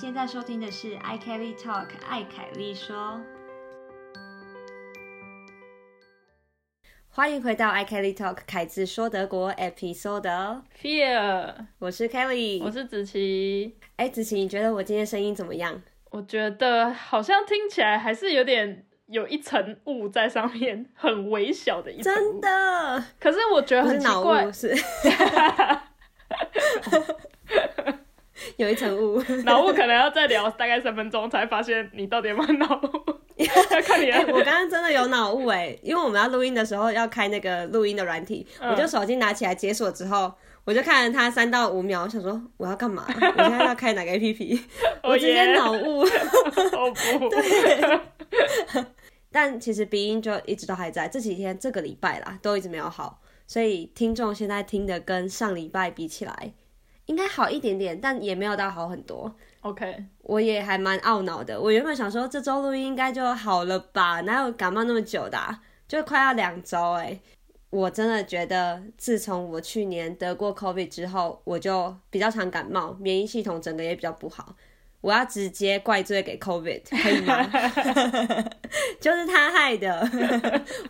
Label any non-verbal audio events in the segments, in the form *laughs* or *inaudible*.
现在收听的是 i Kelly Talk，艾凯丽说。欢迎回到 i Kelly Talk，凯子说德国 Episode。Fear，我是 Kelly，我是子琪。哎，子琪，你觉得我今天声音怎么样？我觉得好像听起来还是有点有一层雾在上面，很微小的一层真。的，可是我觉得很奇怪雾，，是 *laughs* 有一层雾。*laughs* 脑雾可能要再聊大概三分钟才发现你到底有没有脑雾，*laughs* 要看你。我刚刚真的有脑雾哎，因为我们要录音的时候要开那个录音的软体，嗯我就手机拿起来解锁之后，我就看了它三到五秒，我想说我要干嘛？*laughs* 我现在要开哪个 APP？我直接脑雾。哦不，但其实鼻音就一直都还在，这几天这个礼拜啦都一直没有好，所以听众现在听的跟上礼拜比起来，应该好一点点，但也没有到好很多。OK，我也还蛮懊恼的。我原本想说这周录音应该就好了吧，哪有感冒那么久的、啊？就快要两周哎。我真的觉得，自从我去年得过 COVID 之后，我就比较常感冒，免疫系统整个也比较不好。我要直接怪罪给 COVID，可以吗？*laughs* 就是他害的，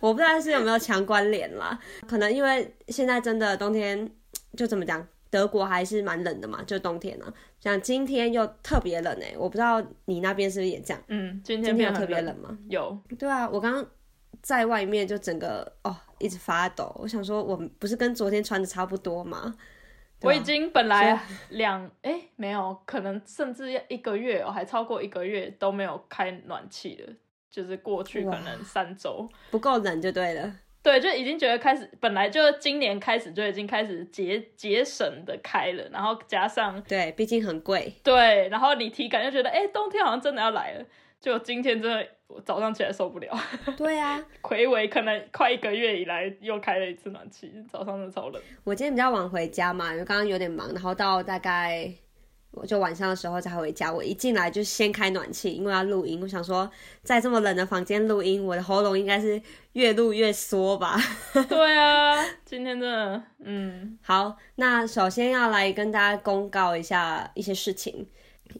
我不知道是有没有强关联啦。可能因为现在真的冬天，就怎么讲，德国还是蛮冷的嘛，就冬天啊。像今天又特别冷哎、我不知道你那边是不是也这样？嗯，今天今天有特别冷吗？有，对啊，我刚刚在外面就整个哦一直发抖，我想说我不是跟昨天穿的差不多吗？啊我已经本来两哎、没有，可能甚至要一个月哦，还超过一个月都没有开暖气了，就是过去可能三周。不够冷就对了。对，就已经觉得开始，本来就今年开始就已经开始节节省的开了，然后加上对，毕竟很贵。对，然后你体感就觉得，哎，冬天好像真的要来了。就今天真的，我早上起来受不了，*laughs* 对啊，魁违可能快一个月以来又开了一次暖气，早上真的超冷。我今天比较晚回家嘛，因为刚刚有点忙，然后到大概我就晚上的时候才回家。我一进来就先开暖气，因为要录音。我想说，在这么冷的房间录音，我的喉咙应该是越录越缩吧。*laughs* 对啊，今天真的，嗯，好，那首先要来跟大家公告一下一些事情。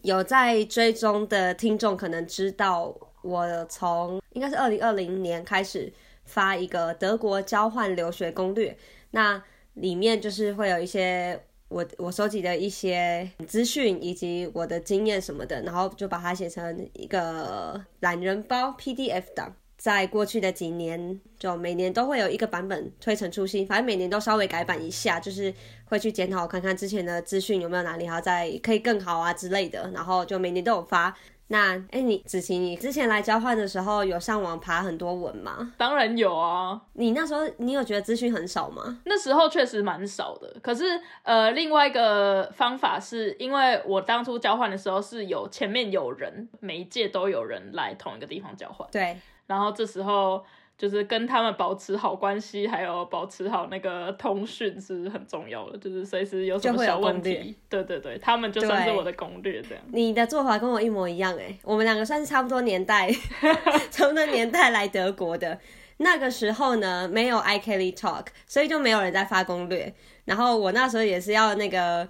有在追踪的听众可能知道，我从应该是二零二零年开始发一个德国交换留学攻略，那里面就是会有一些我我收集的一些资讯以及我的经验什么的，然后就把它写成一个懒人包 PDF 档。在过去的几年，就每年都会有一个版本推陈出新，反正每年都稍微改版一下，就是会去检讨看看之前的资讯有没有哪里还要再可以更好啊之类的，然后就每年都有发。那哎，你子琪，你之前来交换的时候有上网爬很多文吗？当然有啊，你那时候你有觉得资讯很少吗？那时候确实蛮少的。可是呃，另外一个方法是因为我当初交换的时候是有前面有人，每一届都有人来同一个地方交换。对，然后这时候就是跟他们保持好关系，还有保持好那个通讯是很重要的，就是随时有什么小问题，对对对，他们就算是我的攻略这样。你的做法跟我一模一样哎，我们两个算是差不多年代，*laughs* 差不多年代来德国的。那个时候呢，没有 i Kelly Talk，所以就没有人在发攻略。然后我那时候也是要那个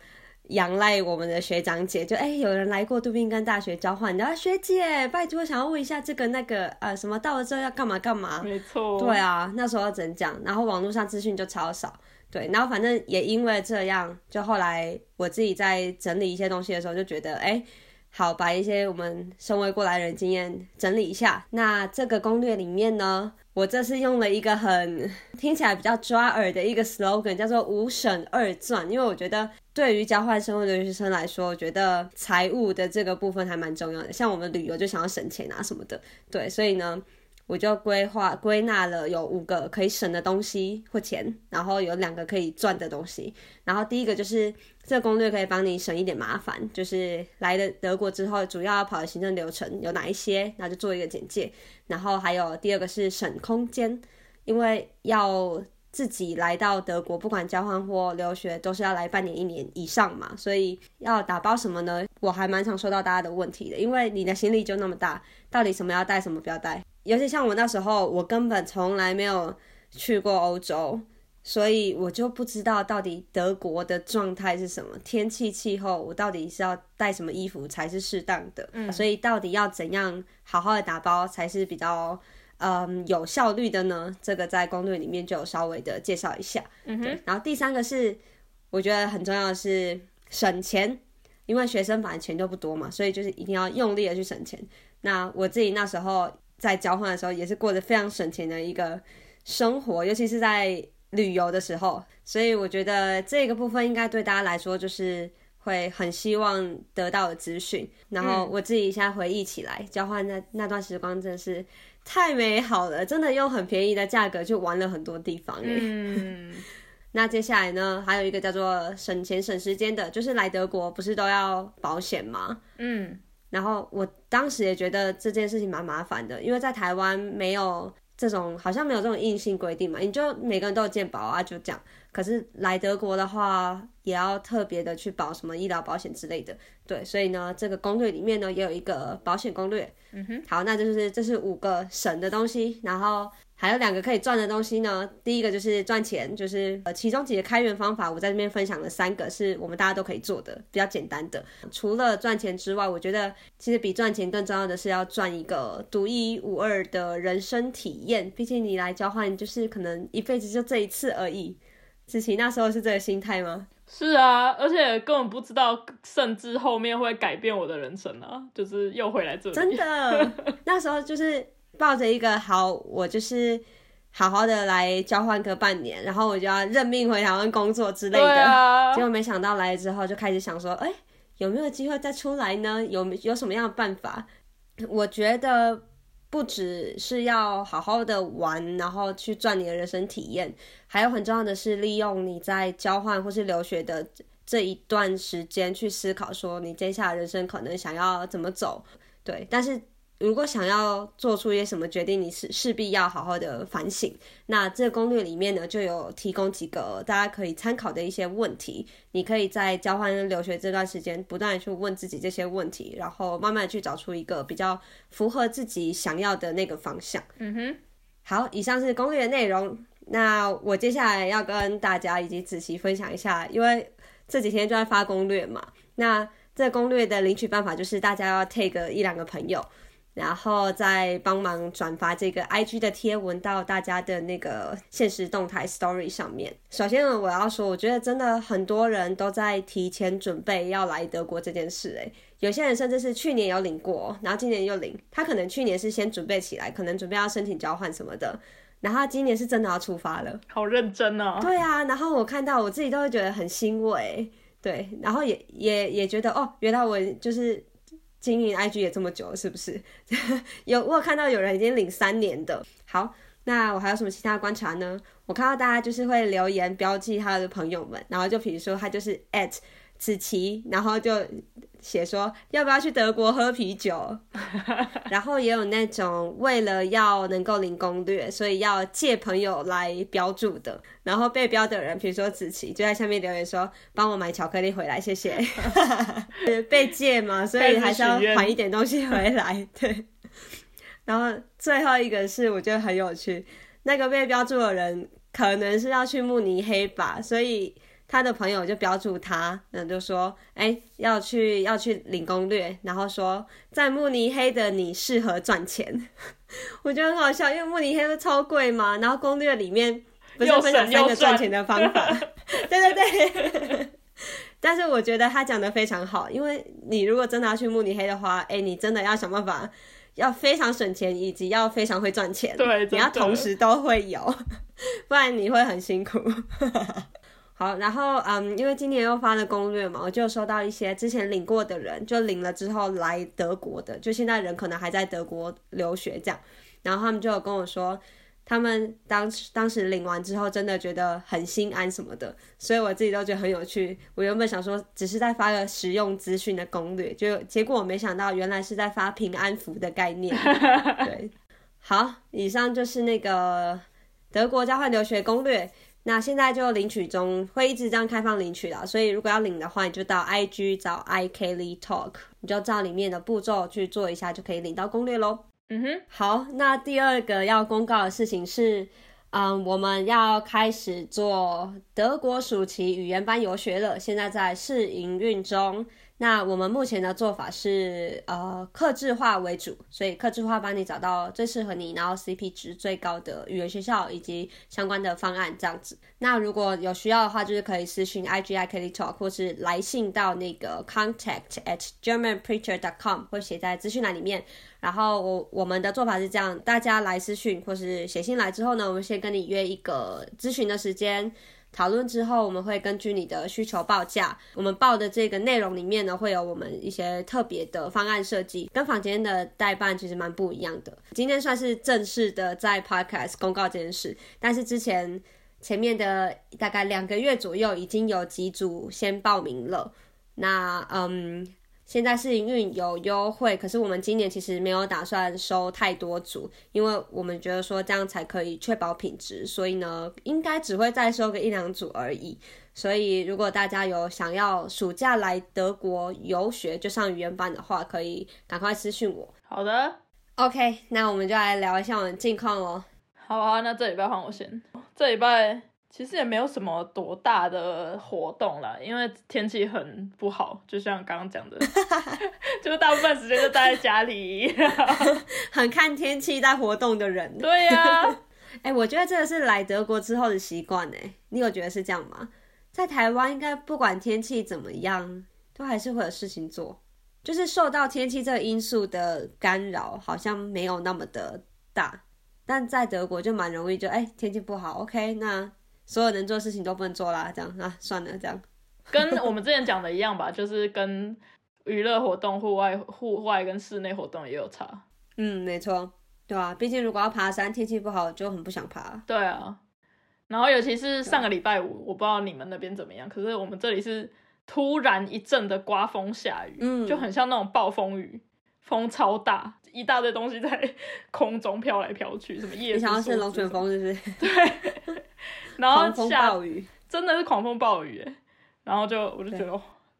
仰赖我们的学长姐，就哎、有人来过杜宾根大学交换，然后学姐拜托想要问一下这个那个呃什么到了之后要干嘛干嘛。没错，对啊，那时候要怎讲，然后网络上资讯就超少。对，然后反正也因为这样，就后来我自己在整理一些东西的时候，就觉得，哎，好，把一些我们身为过来人经验整理一下。那这个攻略里面呢，我这次用了一个很听起来比较抓耳的一个 slogan，叫做“五省二赚”，因为我觉得对于交换生活的留学生来说，我觉得财务的这个部分还蛮重要的。像我们旅游就想要省钱啊什么的，对，所以呢。我就规划归纳了有五个可以省的东西或钱，然后有两个可以赚的东西。然后第一个就是这个攻略可以帮你省一点麻烦，就是来了德国之后主要要跑的行政流程有哪一些，然后就做一个简介。然后还有第二个是省空间，因为要自己来到德国，不管交换或留学，都是要来半年、一年以上嘛，所以要打包什么呢？我还蛮常收到大家的问题的，因为你的行李就那么大，到底什么要带，什么不要带？尤其像我那时候，我根本从来没有去过欧洲，所以我就不知道到底德国的状态是什么，天气气候，我到底是要带什么衣服才是适当的？嗯，所以到底要怎样好好的打包才是比较嗯有效率的呢？这个在攻略里面就有稍微的介绍一下。嗯哼，然后第三个是我觉得很重要的是省钱，因为学生反正钱就不多嘛，所以就是一定要用力的去省钱。那我自己那时候在交换的时候也是过得非常省钱的一个生活，尤其是在。旅游的时候，所以我觉得这个部分应该对大家来说就是会很希望得到的资讯。然后我自己现在回忆起来，交换那那段时光真的是太美好了，真的用很便宜的价格就玩了很多地方。嗯，*laughs* 那接下来呢，还有一个叫做省钱省时间的，就是来德国不是都要保险吗？嗯，然后我当时也觉得这件事情蛮麻烦的，因为在台湾没有。这种好像没有这种硬性规定嘛，你就每个人都有健保啊，就这样。可是来德国的话，也要特别的去保什么医疗保险之类的，对。所以呢，这个攻略里面呢，也有一个保险攻略。嗯哼。好，那就是这是五个省的东西，然后。还有两个可以赚的东西呢。第一个就是赚钱，就是呃，其中几个开源方法，我在这边分享了三个，是我们大家都可以做的，比较简单的。除了赚钱之外，我觉得其实比赚钱更重要的是要赚一个独一无二的人生体验。毕竟你来交换，就是可能一辈子就这一次而已。子琪那时候是这个心态吗？是啊，而且根本不知道，甚至后面会改变我的人生啊，就是又回来这里。真的，*laughs* 那时候就是。抱着一个好，我就是好好的来交换个半年，然后我就要任命回台湾工作之类的。结果没想到来了之后，就开始想说，哎，有没有机会再出来呢？有有什么样的办法？我觉得不只是要好好的玩，然后去赚你的人生体验，还有很重要的是利用你在交换或是留学的这一段时间去思考，说你接下来人生可能想要怎么走。对，但是。如果想要做出一些什么决定，你是势必要好好的反省。那这个攻略里面呢，就有提供几个大家可以参考的一些问题。你可以在交换留学这段时间，不断的去问自己这些问题，然后慢慢去找出一个比较符合自己想要的那个方向。嗯哼。好，以上是攻略的内容。那我接下来要跟大家以及子琪分享一下，因为这几天就在发攻略嘛。那这攻略的领取办法就是大家要 take 一两个朋友。然后再帮忙转发这个 IG 的贴文到大家的那个现实动态 Story 上面。首先呢，我要说，我觉得真的很多人都在提前准备要来德国这件事。诶，有些人甚至是去年有领过，然后今年又领。他可能去年是先准备起来，可能准备要申请交换什么的，然后今年是真的要出发了。好认真哦。对啊，然后我看到我自己都会觉得很欣慰，对，然后也也也觉得哦，原来我就是。经营 IG 也这么久了，是不是？*laughs* 有我有看到有人已经领三年的。好，那我还有什么其他观察呢？我看到大家就是会留言标记他的朋友们，然后就比如说他就是 at 子琪，然后就。写说要不要去德国喝啤酒，*laughs* 然后也有那种为了要能够领攻略，所以要借朋友来标注的。然后被标的人，比如说子琪，就在下面留言说帮我买巧克力回来，谢谢。*laughs* 被借嘛，所以还是要还一点东西回来。对。*laughs* 然后最后一个是我觉得很有趣，那个被标注的人可能是要去慕尼黑吧，所以。他的朋友就标注他，那，就说，哎，要去要去领攻略，然后说在慕尼黑的你适合赚钱，*laughs* 我觉得很好笑，因为慕尼黑都超贵嘛，然后攻略里面不是分享三个赚钱的方法，对对 *laughs* *laughs* 对，但是我觉得他讲的非常好，因为你如果真的要去慕尼黑的话，哎，你真的要想办法，要非常省钱，以及要非常会赚钱，对，你要同时都会有，不然你会很辛苦。好，然后嗯，因为今年又发了攻略嘛，我就收到一些之前领过的人，就领了之后来德国的，就现在人可能还在德国留学这样，然后他们就有跟我说，他们当时当时领完之后，真的觉得很心安什么的，所以我自己都觉得很有趣。我原本想说只是在发个实用资讯的攻略，就结果我没想到原来是在发平安符的概念。*laughs* 对，好，以上就是那个德国交换留学攻略。那现在就领取中，会一直这样开放领取的，所以如果要领的话，你就到 IG 找 i k l y Talk，你就照里面的步骤去做一下，就可以领到攻略喽。嗯哼，好，那第二个要公告的事情是，嗯，我们要开始做德国暑期语言班游学了，现在在试营运中。那我们目前的做法是，呃，克制化为主，所以克制化帮你找到最适合你，然后 CP 值最高的语言学校以及相关的方案这样子。那如果有需要的话，就是可以私信 IGI Kelly Talk，或是来信到那个 contact at germanpreacher.com，或写在资讯栏里面。然后我我们的做法是这样，大家来私讯或是写信来之后呢，我们先跟你约一个咨询的时间。讨论之后，我们会根据你的需求报价。我们报的这个内容里面呢，会有我们一些特别的方案设计，跟房间的代办其实蛮不一样的。今天算是正式的在 Podcast 公告这件事，但是之前前面的大概两个月左右，已经有几组先报名了。那嗯。现在试营运有优惠，可是我们今年其实没有打算收太多组，因为我们觉得说这样才可以确保品质，所以呢，应该只会再收个一两组而已。所以如果大家有想要暑假来德国游学就上语言班的话，可以赶快私讯我。好的，OK，那我们就来聊一下我们近况哦。好啊，那这礼拜换我先，这礼拜。其实也没有什么多大的活动了，因为天气很不好，就像刚刚讲的，*laughs* 就是大部分时间就待在家里，*laughs* 很看天气在活动的人。对呀，*laughs* 哎，我觉得这个是来德国之后的习惯哎，你有觉得是这样吗？在台湾应该不管天气怎么样，都还是会有事情做，就是受到天气这个因素的干扰，好像没有那么的大，但在德国就蛮容易，就哎天气不好，OK 那。所有能做的事情都不能做啦，这样啊，算了，这样，跟我们之前讲的一样吧，*laughs* 就是跟娱乐活动、户外、户外跟室内活动也有差。嗯，没错，对啊，毕竟如果要爬山，天气不好就很不想爬。对啊，然后尤其是上个礼拜五，我不知道你们那边怎么样，可是我们这里是突然一阵的刮风下雨，嗯，就很像那种暴风雨，风超大，一大堆东西在 *laughs* 空中飘来飘去，什么叶。你想要是龙卷风，是不是？对。然后风暴雨，真的是狂风暴雨哎！然后就我就觉得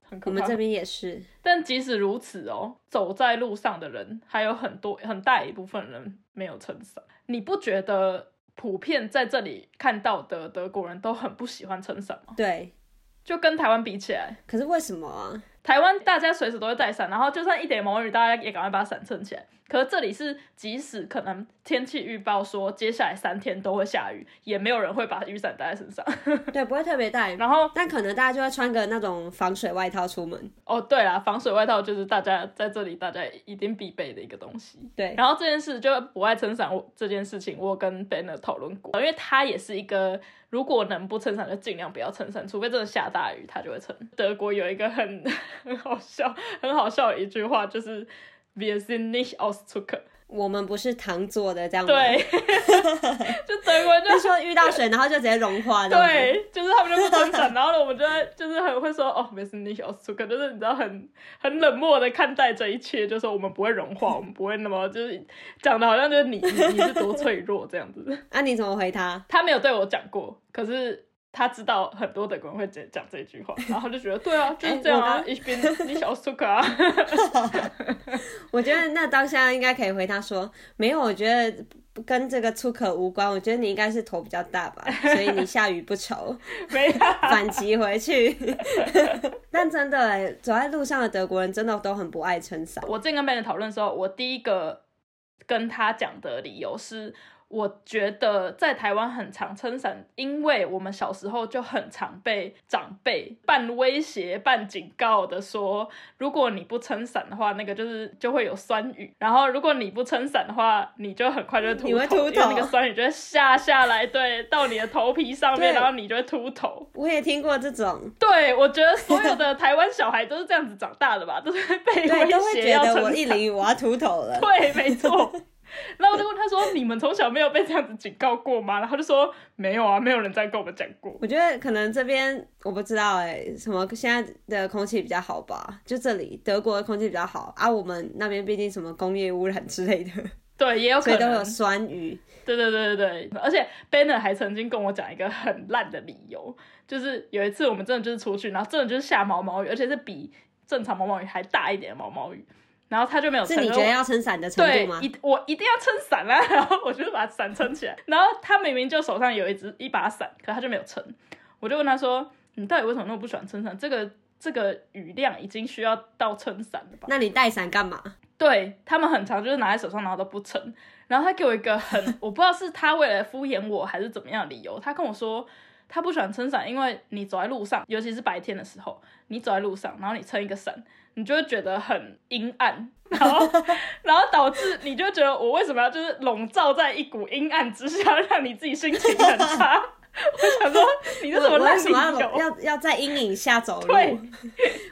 很可怕。我们这边也是。但即使如此哦，走在路上的人还有很多很大一部分人没有撑伞。你不觉得普遍在这里看到的德国人都很不喜欢撑伞吗？对，就跟台湾比起来。可是为什么啊？台湾大家随时都会带伞，然后就算一点毛雨，大家也赶快把伞撑起来。可是这里是，即使可能天气预报说接下来三天都会下雨，也没有人会把雨伞带在身上。*laughs* 对，不会特别带。然后，但可能大家就会穿个那种防水外套出门。哦，对啦，防水外套就是大家在这里大家一定必备的一个东西。对。然后这件事就不爱撑伞，我这件事情我跟 Banner 讨论过，因为他也是一个如果能不撑伞就尽量不要撑伞，除非真的下大雨他就会撑。德国有一个很 *laughs* 很好笑、很好笑的一句话，就是 Wir sind nicht aus Zucker。我们不是糖做的，这样对，*laughs* 就德国就说遇到水，然后就直接融化的。对，就是他们就不撑伞，然后呢，我们就在就是很会说哦，没事，你小苏克，就是你知道很很冷漠的看待这一切，就说我们不会融化，*laughs* 我们不会那么就是讲的好像就是你你是多脆弱这样子。那 *laughs* 你怎么回他？他没有对我讲过，可是。他知道很多德国人会讲讲这句话，然后他就觉得 *laughs* 对啊，就是这样啊，一边你小苏克啊。*laughs* 我觉得那当下应该可以回答说，没有，我觉得跟这个出口无关。我觉得你应该是头比较大吧，所以你下雨不愁。*laughs* 没有反击回去。但真的，走在路上的德国人真的都很不爱撑伞。我正跟别人讨论的时候，我第一个跟他讲的理由是。我觉得在台湾很常撑伞，因为我们小时候就很常被长辈半威胁半警告的说，如果你不撑伞的话，那个就是就会有酸雨，然后如果你不撑伞的话，你就很快就会秃头，因为那个酸雨就会下下来，对，到你的头皮上面，然后你就会秃头。我也听过这种，对，我觉得所有的台湾小孩都是这样子长大的吧，都是被威胁要我一淋雨我要秃头了。*laughs* 对，没错。*laughs* 然后我就问他说：“你们从小没有被这样子警告过吗？”然后就说：“没有啊，没有人这样跟我们讲过。”我觉得可能这边我不知道哎，什么现在的空气比较好吧？就这里德国的空气比较好啊，我们那边毕竟什么工业污染之类的，对，也有 *laughs* 可能都有酸雨。对对对对对，而且 Banner 还曾经跟我讲一个很烂的理由，就是有一次我们真的就是出去，然后真的就是下毛毛雨，而且是比正常毛毛雨还大一点的毛毛雨。然后他就没有撑。是你觉得要撑伞的程对度吗？一我一定要撑伞啊，*laughs* 然后我就把伞撑起来，然后他明明就手上有一只一把伞，可他就没有撑，我就问他说：“你到底为什么那么不喜欢撑伞？这个这个雨量已经需要到撑伞了吧？”那你带伞干嘛？对他们很长，就是拿在手上，然后都不撑。然后他给我一个很，*laughs* 我不知道是他为了敷衍我还是怎么样的理由，他跟我说他不喜欢撑伞，因为你走在路上，尤其是白天的时候，你走在路上，然后你撑一个伞，你就会觉得很阴暗，然后 *laughs* 然后导致你就觉得我为什么要就是笼罩在一股阴暗之下，让你自己心情很差。*laughs* 我想说，你这什么烂理为什么要由？要要在阴影下走路对？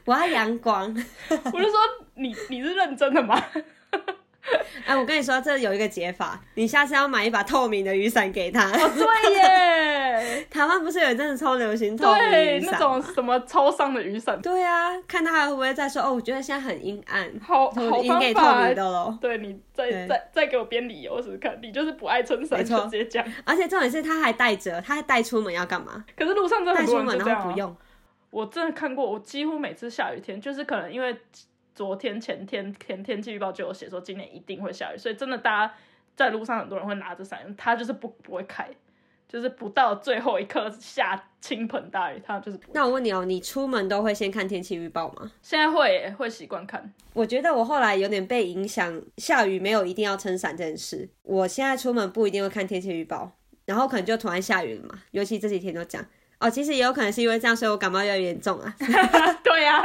我要阳光。*laughs* 我就说你你是认真的吗？*laughs* 哎，我跟你说，这有一个解法，你下次要买一把透明的雨伞给他。对耶。*laughs* 台湾不是有一阵子超流行透明对，雨伞那种？什么超商的雨伞，对啊，看他还会不会再说哦，我觉得现在很阴暗，好好我应给透。明的喽。对你再对再再给我编理由试试看，你就是不爱撑伞没错就直接讲。而且重点是他还带着，他还带出门要干嘛？可是路上真的带很多人就这样、啊。然后不用。我真的看过，我几乎每次下雨天，就是可能因为昨天前天天天气预报就有写说今年一定会下雨，所以真的大家在路上很多人会拿着伞，他就是不不会开，就是不到最后一刻下倾盆大雨，他就是。那我问你哦，你出门都会先看天气预报吗？现在会会习惯看，我觉得我后来有点被影响，下雨没有一定要撑伞这件事。我现在出门不一定会看天气预报，然后可能就突然下雨了嘛，尤其这几天都这样。哦，其实也有可能是因为这样，所以我感冒越来越严重啊。*laughs* *laughs* 对啊、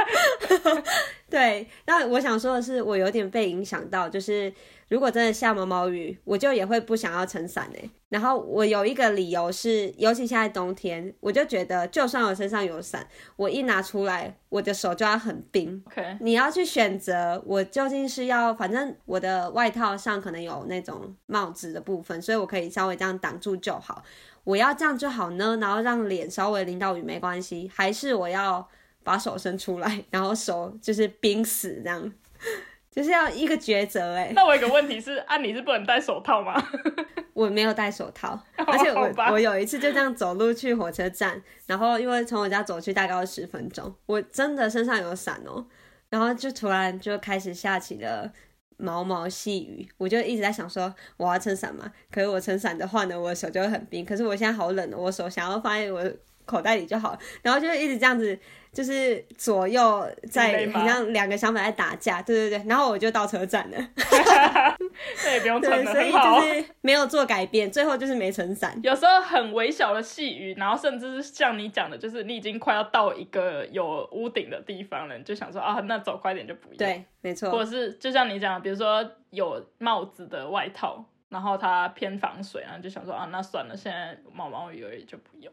*laughs* 对，那我想说的是，我有点被影响到，就是如果真的下毛毛雨，我就也会不想要撑伞哎。然后我有一个理由是，尤其现在冬天，我就觉得就算我身上有伞，我一拿出来，我的手就要很冰。OK，你要去选择，我究竟是要，反正我的外套上可能有那种帽子的部分，所以我可以稍微这样挡住就好。我要这样就好呢，然后让脸稍微淋到雨没关系，还是我要把手伸出来，然后手就是冰死这样，*laughs* 就是要一个抉择哎。*laughs* 那我有个问题是，啊，你是不能戴手套吗？*laughs* 我没有戴手套，而且我我有一次就这样走路去火车站，然后因为从我家走去大概要十分钟，我真的身上有伞哦，然后就突然就开始下起了毛毛细雨，我就一直在想说我要撑伞嘛，可是我撑伞的话呢，我的手就会很冰，可是我现在好冷，我手想要发现我口袋里就好了，然后就一直这样子。就是左右在累吗很像两个想法在打架，对对对，然后我就到车站了，*laughs* 那也不用撑所以。就是没有做改变，最后就是没撑伞。有时候很微小的细雨，然后甚至是像你讲的，就是你已经快要到一个有屋顶的地方了，你就想说啊，那走快点就不用。，对，没错。或者是就像你讲的，比如说有帽子的外套，然后它偏防水，然后就想说啊，那算了，现在毛毛雨而已就不用。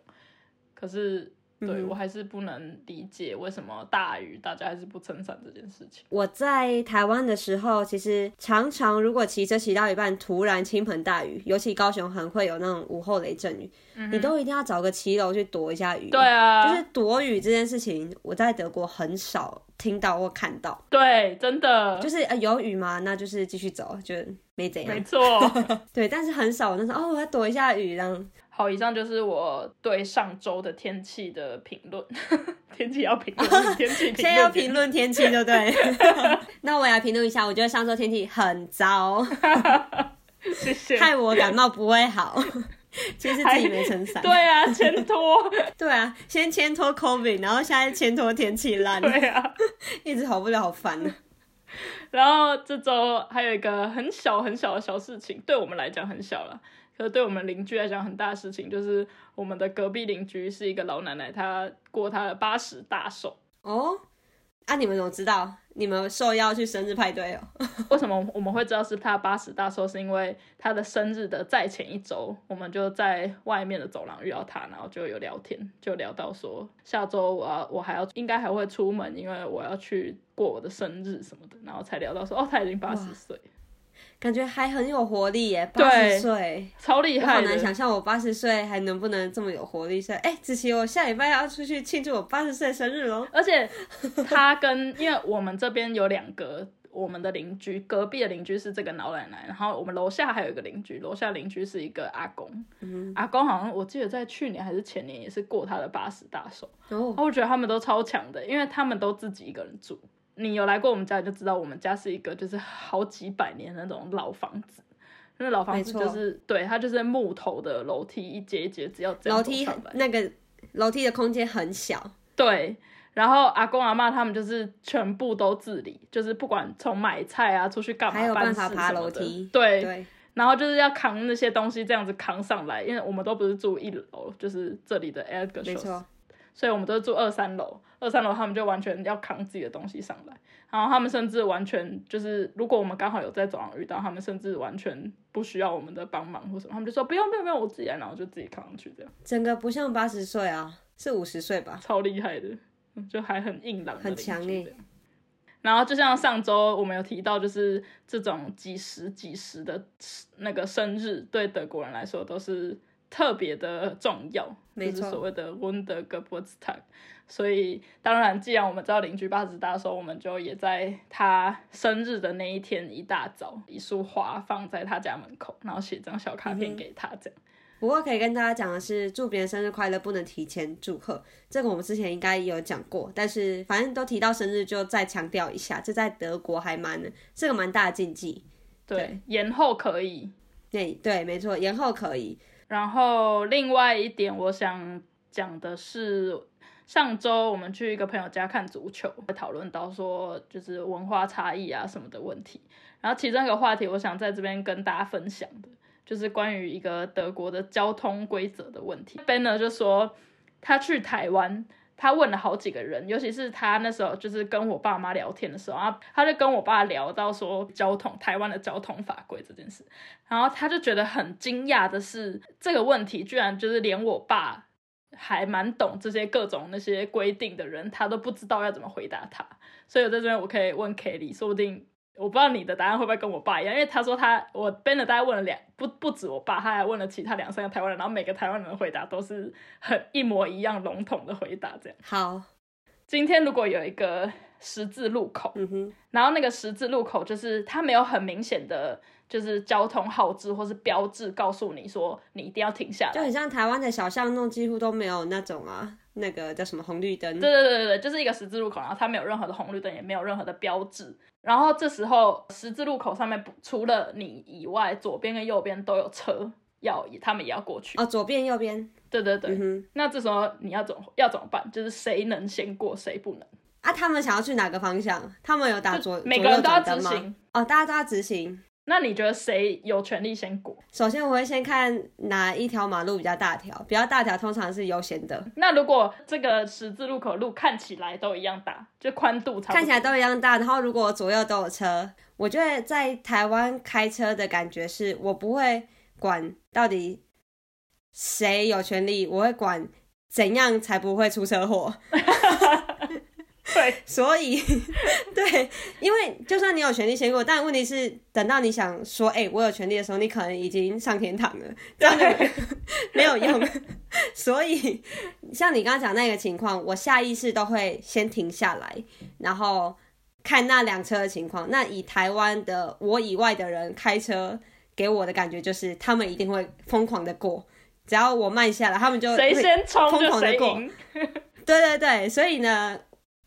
可是。对、嗯我还是不能理解为什么大雨大家还是不撑伞这件事情。我在台湾的时候，其实常常如果骑车骑到一半，突然倾盆大雨，尤其高雄很会有那种午后雷阵雨，你都一定要找个骑楼去躲一下雨。对啊，就是躲雨这件事情，我在德国很少听到或看到。对，真的就是呃有雨嘛？那就是继续走，就没怎样。没错。*laughs* 对，但是很少那种哦，我要躲一下雨，这样。好，以上就是我对上周的天气的评论。*laughs* 天气要评论，*laughs* 天气评论。现在要评论天气，对不对？*laughs* 那我也来评论一下，我觉得上周天气很糟，谢谢。害我感冒不会好。其实自己没撑伞。对啊，牵拖。对啊，先牵拖 COVID，然后现在牵拖天气烂，对啊。一直好不了，好烦啊。然后这周还有一个很小很小的小事情，对我们来讲很小了，可是对我们邻居来讲很大的事情，就是我们的隔壁邻居是一个老奶奶，她过她的八十大寿。哦，啊，你们怎么知道？你们受邀去生日派对哦？*laughs* 为什么我们会知道是她八十大寿？是因为她的生日的在前一周，我们就在外面的走廊遇到她，然后就有聊天，就聊到说下周我要我还要应该还会出门，因为我要去过我的生日什么的，然后才聊到说哦，她已经八十岁，感觉还很有活力耶，八十岁，超厉害好。难想象我八十岁还能不能这么有活力。说，哎、子琪，我下礼拜要出去庆祝我八十岁生日喽。而且他跟，因为我们这边有两个我们的邻居，隔壁的邻居是这个老奶奶，然后我们楼下还有一个邻居，楼下邻居是一个阿公，嗯，阿公好像我记得在去年还是前年也是过他的八十大寿，哦然，后我觉得他们都超强的，因为他们都自己一个人住，你有来过我们家，你就知道我们家是一个就是好几百年那种老房子。那老房子就是对它就是木头的楼梯，一节一节，只要楼梯那个楼梯的空间很小。对，然后阿公阿妈他们就是全部都自理，就是不管从买菜啊，出去干嘛，还有办法爬楼梯。对，然后就是要扛那些东西，这样子扛上来，因为我们都不是住一楼，就是这里的 a g r 没错。所以我们都是住二三楼，二三楼他们就完全要扛自己的东西上来，然后他们甚至完全就是，如果我们刚好有在走廊遇到他们，甚至完全不需要我们的帮忙或什么，他们就说不用不用不用，我自己来，然后就自己扛上去这样。整个不像八十岁啊，是五十岁吧？超厉害的，就还很硬朗，很强硬。然后就像上周我们有提到，就是这种几十几十的那个生日，对德国人来说都是。特别的重要，就是所谓的 Wunder Geburtstag。所以，当然，既然我们知道邻居八十大寿，我们就也在他生日的那一天一大早，一束花放在他家门口，然后写张小卡片给他。这样。不过可以跟大家讲的是，祝别人生日快乐不能提前祝贺，这个我们之前应该有讲过。但是反正都提到生日，就再强调一下，这在德国还蛮是个蛮大的禁忌。对，延后可以。对对，没错，延后可以。然后另外一点，我想讲的是，上周我们去一个朋友家看足球，讨论到说就是文化差异啊什么的问题。然后其中一个话题，我想在这边跟大家分享的，就是关于一个德国的交通规则的问题。Ben 就说他去台湾。他问了好几个人，尤其是他那时候就是跟我爸妈聊天的时候啊，他就跟我爸聊到说交通台湾的交通法规这件事，然后他就觉得很惊讶的是这个问题居然就是连我爸还蛮懂这些各种那些规定的人，他都不知道要怎么回答他，所以我在这边我可以问 Kelly，说不定。我不知道你的答案会不会跟我爸一样，因为他说他我 Ben 的大概问了两不不止我爸，他还问了其他两三个台湾人，然后每个台湾人的回答都是很一模一样笼统的回答，这样。好，今天如果有一个十字路口，嗯哼，然后那个十字路口就是它没有很明显的，就是交通号志或是标志告诉你说你一定要停下来，就很像台湾的小巷弄几乎都没有那种啊，那个叫什么红绿灯？对对对对对，就是一个十字路口，然后它没有任何的红绿灯，也没有任何的标志。然后这时候十字路口上面除了你以外，左边跟右边都有车要，他们也要过去哦。左边右边，对对对。那这时候你要怎么要怎么办？就是谁能先过，谁不能啊？他们想要去哪个方向？他们有打左每个人都要执行哦，大家都要执行。那你觉得谁有权利先过？首先我会先看哪一条马路比较大条，比较大条通常是优先的。那如果这个十字路口路看起来都一样大，就宽度差看起来都一样大，然后如果左右都有车，我觉得在台湾开车的感觉是我不会管到底谁有权利，我会管怎样才不会出车祸。*laughs* *laughs* 对，*laughs* 所以 *laughs* 对，因为就算你有权利先过，但问题是等到你想说，哎，我有权利的时候，你可能已经上天堂了，这样没有用。所以像你刚刚讲那个情况，我下意识都会先停下来，然后看那辆车的情况。那以台湾的我以外的人开车给我的感觉就是，他们一定会疯狂的过，只要我慢下来，他们就谁先冲疯狂的过。对对对，所以呢。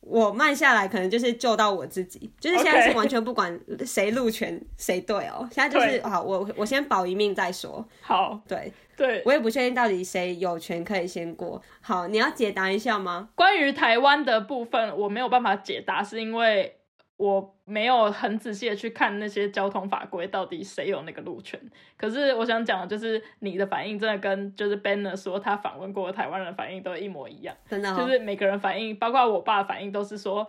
我慢下来，可能就是救到我自己，就是现在是完全不管谁路权谁对哦，现在就是好，我我先保一命再说。好，对对，我也不确定到底谁有权可以先过。好，你要解答一下吗？关于台湾的部分，我没有办法解答，是因为。我没有很仔细的去看那些交通法规到底谁有那个路权，可是我想讲的就是你的反应真的跟就是 Banner 说他访问过台湾人反应都一模一样，真的，就是每个人反应，包括我爸反应都是说，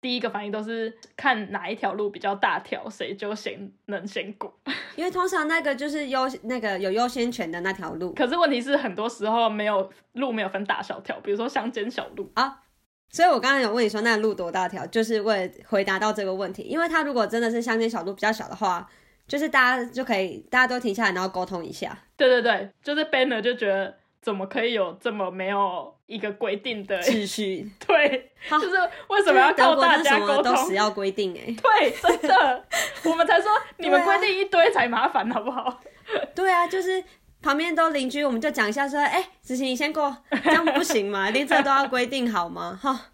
第一个反应都是看哪一条路比较大条，谁就先能先过，*laughs* 因为通常那个就是优那个有优先权的那条路，可是问题是很多时候没有路没有分大小条，比如说乡间小路啊。所以，我刚刚有问你说，那路多大条，就是为了回答到这个问题。因为他如果真的是乡间小路比较小的话，就是大家就可以大家都停下来，然后沟通一下。对对对，就是 Banner 就觉得怎么可以有这么没有一个规定的秩序？*laughs* 对，就是为什么要靠大家沟通？都死要规定哎。对，真的，我们才说 *laughs* 你们规定一堆才麻烦，好不好？对啊，就是。旁边都邻居，我们就讲一下说，哎，子晴你先过，这样不行吗？*laughs* 连这都要规定好吗？哈，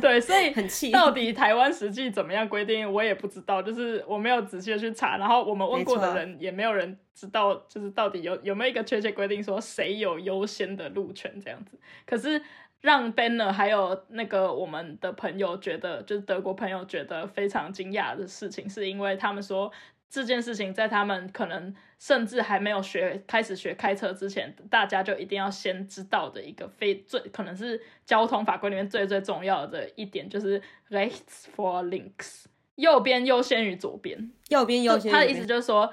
对，所以很气。到底 *laughs* 台湾实际怎么样规定，我也不知道，就是我没有仔细的去查，然后我们问过的人也没有人知道，就是到底有有没有一个确切规定说谁有优先的路权这样子。可是让 Banner 还有那个我们的朋友觉得，就是德国朋友觉得非常惊讶的事情，是因为他们说。这件事情在他们可能甚至还没有学开始学开车之前，大家就一定要先知道的一个非最可能是交通法规里面最最重要的一点，就是 rechts for links，右边优先于左边。右边优先。他的意思就是说，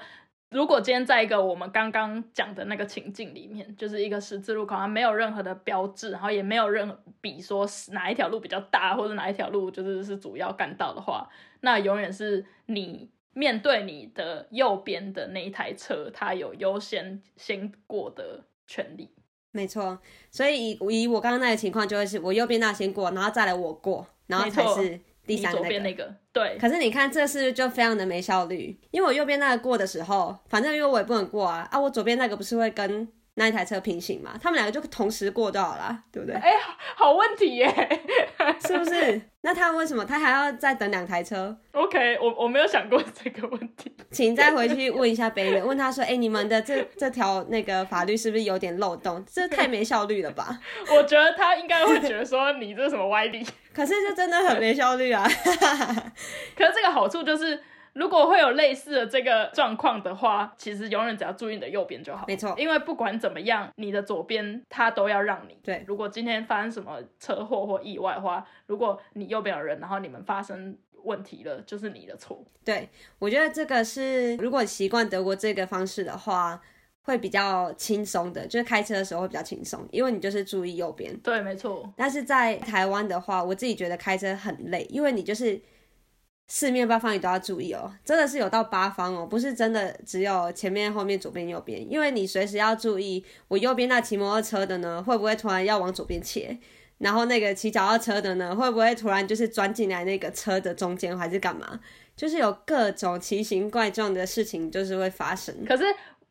如果今天在一个我们刚刚讲的那个情境里面，就是一个十字路口，它没有任何的标志，然后也没有任何比说哪一条路比较大，或者哪一条路就是是主要干道的话，那永远是你。面对你的右边的那一台车，它有优先先过的权利。没错，所以以以我刚刚那个情况，就会是我右边那先过，然后再来我过，然后才是第三边那个。对。可是你看，这是就非常的没效率，因为我右边那个过的时候，反正因为我也不能过啊，啊，我左边那个不是会跟。那一台车平行嘛，他们两个就同时过就好了，对不对？哎，好问题耶，*laughs* 是不是？那他为什么他还要再等两台车？OK，我我没有想过这个问题，请再回去问一下北人，问他说：“哎，你们的这这条那个法律是不是有点漏洞？这太没效率了吧？” *laughs* 我觉得他应该会觉得说你这什么歪理，*laughs* 可是这真的很没效率啊。可是这个好处就是。如果会有类似的这个状况的话，其实永远只要注意你的右边就好。没错，因为不管怎么样，你的左边他都要让你。对，如果今天发生什么车祸或意外的话，如果你右边有人，然后你们发生问题了，就是你的错。对，我觉得这个是如果习惯德国这个方式的话，会比较轻松的，就是开车的时候会比较轻松，因为你就是注意右边。对，没错。但是在台湾的话，我自己觉得开车很累，因为你就是。四面八方你都要注意哦，真的是有到八方哦，不是真的只有前面、后面、左边、右边，因为你随时要注意，我右边那骑摩托车的呢，会不会突然要往左边切？然后那个骑脚踏车的呢，会不会突然就是钻进来那个车的中间，还是干嘛？就是有各种奇形怪状的事情，就是会发生。可是。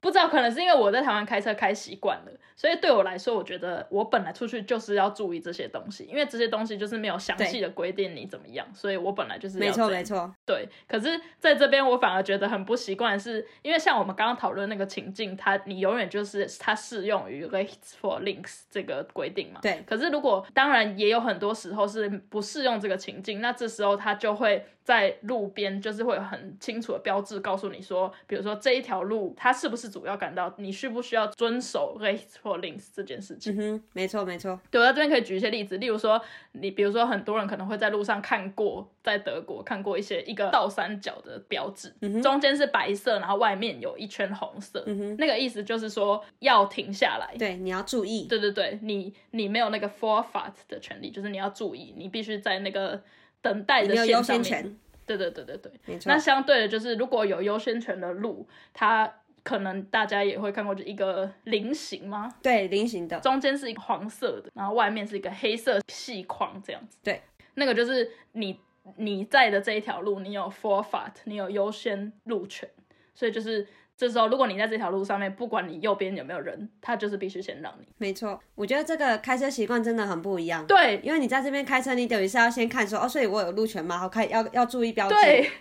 不知道，可能是因为我在台湾开车开习惯了，所以对我来说，我觉得我本来出去就是要注意这些东西，因为这些东西就是没有详细的规定你怎么样，所以我本来就是没错没错。对，可是在这边我反而觉得很不习惯，是因为像我们刚刚讨论那个情境，它你永远就是它适用于 r a t e s for links 这个规定嘛。对。可是如果当然也有很多时候是不适用这个情境，那这时候它就会。在路边就是会有很清楚的标志告诉你说，比如说这一条路它是不是主要干道，你需不需要遵守 r a c e for links 这件事情？嗯哼，没错没错。对，我在这边可以举一些例子，例如说你比如说很多人可能会在路上看过，在德国看过一些一个倒三角的标志，中间是白色，然后外面有一圈红色，嗯哼，那个意思就是说要停下来。对，你要注意。对对对，你你没有那个 forfeit 的权利，就是你要注意，你必须在那个。等待的优先权，对对对对对，没错。那相对的，就是如果有优先权的路，它可能大家也会看过，就一个菱形吗？对，菱形的，中间是一个黄色的，然后外面是一个黑色细框这样子。对，那个就是你你在的这一条路，你有 forfeit，你有优先路权，所以就是。这时候，如果你在这条路上面，不管你右边有没有人，他就是必须先让你。没错，我觉得这个开车习惯真的很不一样。对，因为你在这边开车，你等于是要先看说，哦，所以我有路权吗？好，开要要注意标志。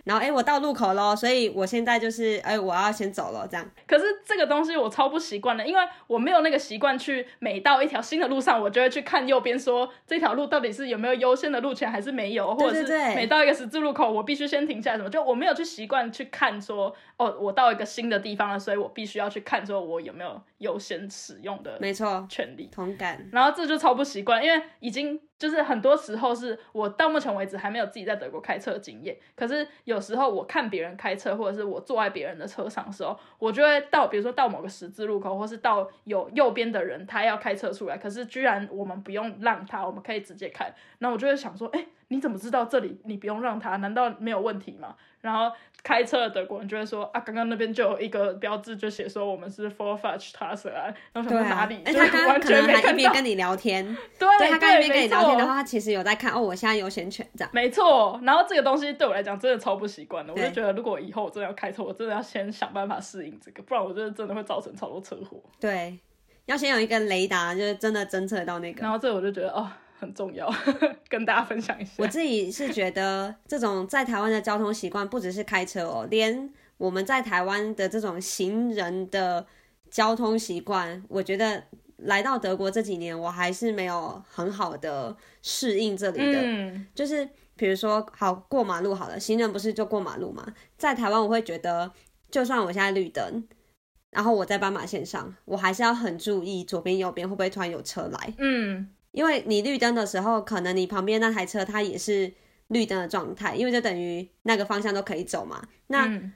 然后，哎，我到路口喽，所以我现在就是，哎，我要先走了，这样。可是这个东西我超不习惯的，因为我没有那个习惯去每到一条新的路上，我就会去看右边，说这条路到底是有没有优先的路权，还是没有，或者是每到一个十字路口，我必须先停下来，什么？就我没有去习惯去看说，哦，我到一个新的地方了，所以我必。须要去看说，我有没有优先使用的没错权利同感，然后这就超不习惯，因为已经就是很多时候是我到目前为止还没有自己在德国开车的经验，可是有时候我看别人开车，或者是我坐在别人的车上的时候，我就会到比如说到某个十字路口，或是到有右边的人他要开车出来，可是居然我们不用让他，我们可以直接开，那我就会想说，哎，你怎么知道这里你不用让他？难道没有问题吗？然后开车的德国人就会说啊，刚刚那边就有一个标志，就写说我们是 for fetch t a s 啊，然后想说哪里？哎，他刚刚可能还一边跟你聊天，*laughs* 对，他刚一边跟你聊天的话，他其实有在看哦，我现在优先权这样。没错，然后这个东西对我来讲真的超不习惯的，我就觉得如果以后我真的要开车，我真的要先想办法适应这个，不然我觉得真的会造成超多车祸。对，要先有一个雷达，就是真的侦测到那个。然后这我就觉得哦。很重要，跟大家分享一下。我自己是觉得，这种在台湾的交通习惯不只是开车哦，连我们在台湾的这种行人的交通习惯，我觉得来到德国这几年，我还是没有很好的适应这里的。嗯，就是比如说，好过马路好了，行人不是就过马路嘛？在台湾，我会觉得，就算我现在绿灯，然后我在斑马线上，我还是要很注意左边右边会不会突然有车来。嗯，因为你绿灯的时候，可能你旁边那台车它也是绿灯的状态，因为就等于那个方向都可以走嘛。那嗯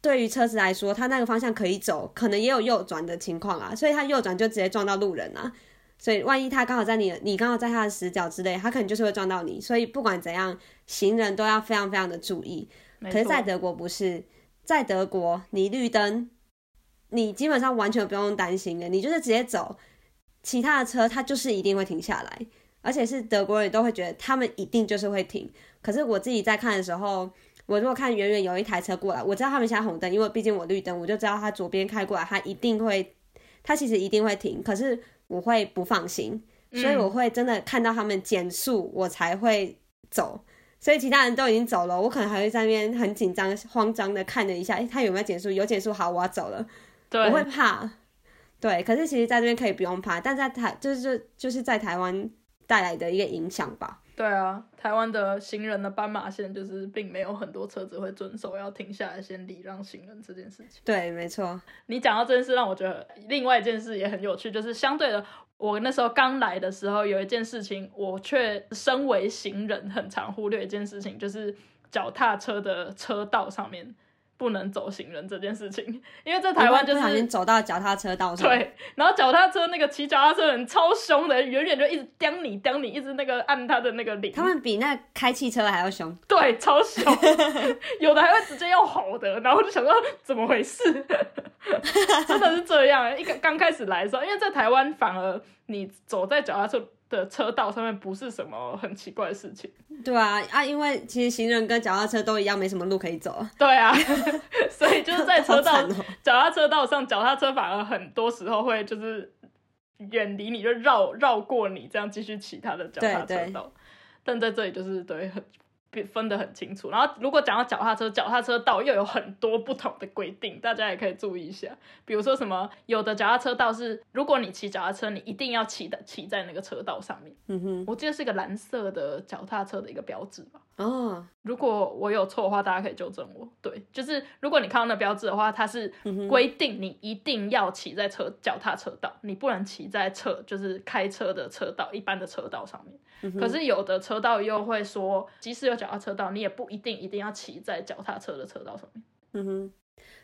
对于车子来说，它那个方向可以走，可能也有右转的情况啊，所以它右转就直接撞到路人啊。所以万一他刚好在你，你刚好在他的死角之类，他可能就是会撞到你。所以不管怎样，行人都要非常非常的注意。可是，在德国不是，在德国你绿灯，你基本上完全不用担心的，你就是直接走，其他的车它就是一定会停下来，而且是德国人都会觉得他们一定就是会停。可是我自己在看的时候，我如果看远远有一台车过来，我知道他们现在红灯，因为毕竟我绿灯，我就知道他左边开过来，他一定会，他其实一定会停，可是我会不放心，所以我会真的看到他们减速，我才会走。所以其他人都已经走了，我可能还会在那边很紧张、慌张的看了一下，诶，他有没有减速？有减速，好，我要走了。对，我会怕，对。可是其实在这边可以不用怕，但在台就是就就是在台湾带来的一个影响吧。对啊，台湾的行人的斑马线就是并没有很多车子会遵守要停下来先礼让行人这件事情。对，没错。你讲到这件事，让我觉得另外一件事也很有趣，就是相对的，我那时候刚来的时候，有一件事情，我却身为行人很常忽略一件事情，就是脚踏车的车道上面不能走行人这件事情，*laughs* 因为在台湾就你会不小心。走到脚踏车道上，，对，然后脚踏车那个骑脚踏车的人超凶的，远远就一直叼你叼你，一直那个按他的那个铃，他们比那开汽车还要凶。对，超凶，*laughs* 有的还会直接用吼的，然后就想说怎么回事，*laughs* 真的是这样。一个刚开始来的时候，因为在台湾反而你走在脚踏车的车道上面不是什么很奇怪的事情，对啊啊，因为其实行人跟脚踏车都一样，没什么路可以走。对啊，*laughs* 所以就是在车道脚踏车道上，脚踏车反而很多时候会就是远离你，就绕绕过你，这样继续骑他的脚踏车道。但在这里就是对很别分得很清楚。然后如果讲到脚踏车，脚踏车道又有很多不同的规定，大家也可以注意一下。比如说什么，有的脚踏车道是，如果你骑脚踏车，你一定要骑的骑在那个车道上面。嗯哼，我记得是一个蓝色的脚踏车的一个标志吧。哦，如果我有错的话，大家可以纠正我。对，就是如果你看到那标志的话，它是规定你一定要骑在车脚踏车道，你不能骑在车就是开车的车道一般的车道上面。可是有的车道又会说，即使有脚踏车道，你也不一定一定要骑在脚踏车的车道上面。嗯哼，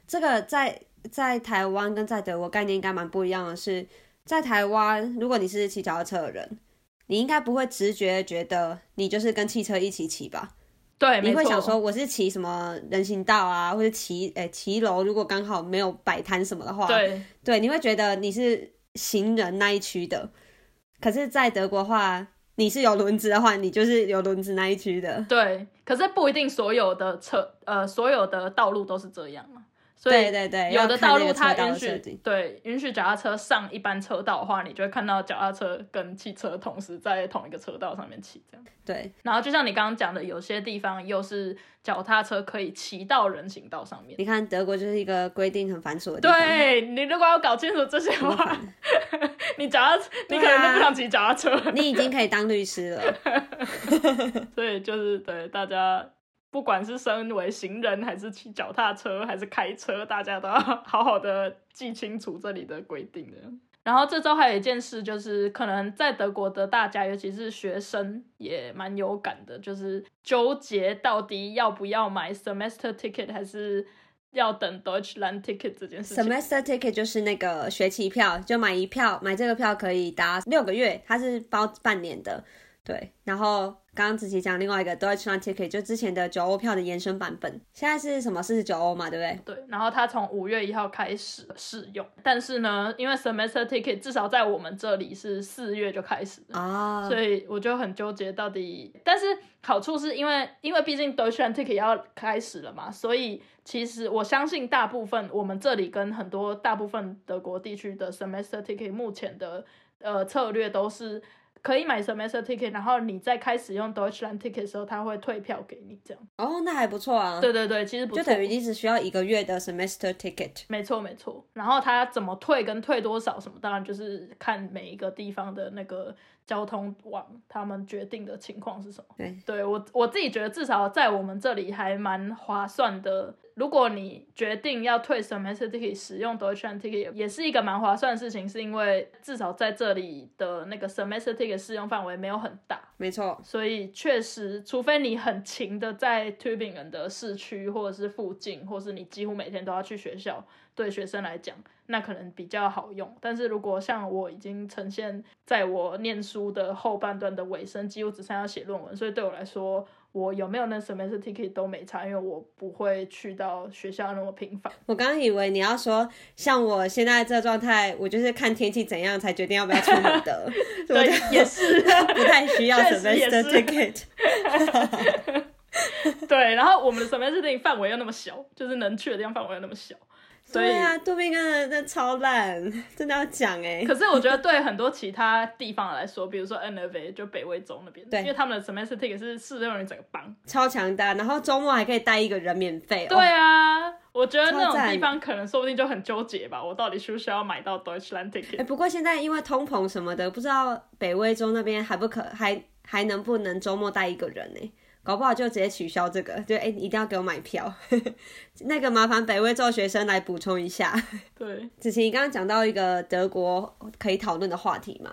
这个在在台湾跟在德国概念应该蛮不一样的是，在台湾如果你是骑脚踏车的人，你应该不会直觉觉得你就是跟汽车一起骑吧？对，你会想说我是骑什么人行道啊，或者骑诶骑楼，如果刚好没有摆摊什么的话，对对，你会觉得你是行人那一区的。可是，在德国的话，你是有轮子的话，你就是有轮子那一区的。对，可是不一定所有的车呃所有的道路都是这样嘛。所以对对对，有的道路它允许。对允许脚踏车上一般车道的话，你就会看到脚踏车跟汽车同时在同一个车道上面骑这样。对，然后就像你刚刚讲的，有些地方又是脚踏车可以骑到人行道上面。你看德国就是一个规定很繁琐的地方。对你如果要搞清楚这些话，烦 *laughs* 你脚踏你可能就不想骑脚踏车。你已经可以当律师了。*laughs* 所以就是对大家，不管是身为行人，还是骑脚踏车，还是开车，大家都要好好的记清楚这里的规定的。然后这周还有一件事，就是可能在德国的大家，尤其是学生，也蛮有感的，就是纠结到底要不要买 semester ticket，还是要等 Deutschland ticket 这件事情。Semester ticket 就是那个学期票，就买一票，买这个票可以搭六个月，它是包半年的。对，然后刚刚子琪讲另外一个 Deutschland ticket，就之前的九欧票的延伸版本，现在是什么四十九欧嘛，对不对？对，然后它从五月一号开始试用，但是呢，因为 semester ticket 至少在我们这里是四月就开始，啊、所以我就很纠结到底。但是好处是因为因为毕竟 Deutschland ticket 要开始了嘛，所以其实我相信大部分我们这里跟很多大部分德国地区的 semester ticket 目前的呃策略都是。可以买 semester ticket，然后你在开始用 Deutschland ticket 的时候，他会退票给你，这样。哦，那还不错啊。对对对，其实不错就等于你只需要一个月的 semester ticket。没错没错，然后他怎么退跟退多少什么，当然就是看每一个地方的那个交通网他们决定的情况是什么。对，对我我自己觉得至少在我们这里还蛮划算的。如果你决定要退 semester ticket 使用 Deutschland ticket，也是一个蛮划算的事情，是因为至少在这里的那个 semester ticket 适用范围没有很大。没错，所以确实，除非你很勤的在 Tübingen 的市区或者是附近，或是你几乎每天都要去学校，对学生来讲，那可能比较好用。但是如果像我已经呈现在我念书的后半段的尾声，几乎只剩下写论文，所以对我来说，我有没有那 semester ticket 都没差，因为我不会去到学校那么频繁。我刚刚以为你要说，像我现在这状态，我就是看天气怎样才决定要不要出门的。*laughs* 对，也是 *laughs* 不太需要 *laughs* semester 是 ticket。对，然后我们的 semester ticket 范围又那么小，就是能去的地方范围又那么小，对啊，杜宾根的那超烂，真的要讲哎、可是我觉得对很多其他地方来说，比如说 NFA 就北威州那边，对因为他们的 semester 是适用于整个邦。超强大，然后周末还可以带一个人免费。对哦，啊，我觉得那种地方可能说不定就很纠结吧，我到底需不需要买到 Deutschland 哎、ticket？不过现在因为通膨什么的，不知道北威州那边还不可还还能不能周末带一个人呢、搞不好就直接取消这个，就哎、一定要给我买票。*laughs* 那个麻烦北威州学生来补充一下。对，*laughs* 子晴，你刚刚讲到一个德国可以讨论的话题嘛？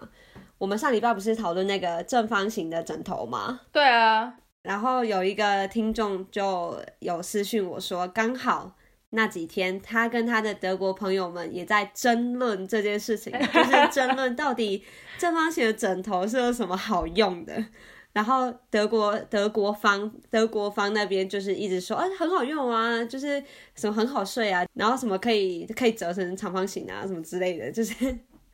我们上礼拜不是讨论那个正方形的枕头吗？对啊，然后有一个听众就有私讯我说，刚好那几天他跟他的德国朋友们也在争论这件事情，*laughs* 就是争论到底正方形的枕头是有什么好用的。然后德国德国方德国方那边就是一直说，啊很好用啊，就是什么很好睡啊，然后什么可以可以折成长方形啊，什么之类的，就是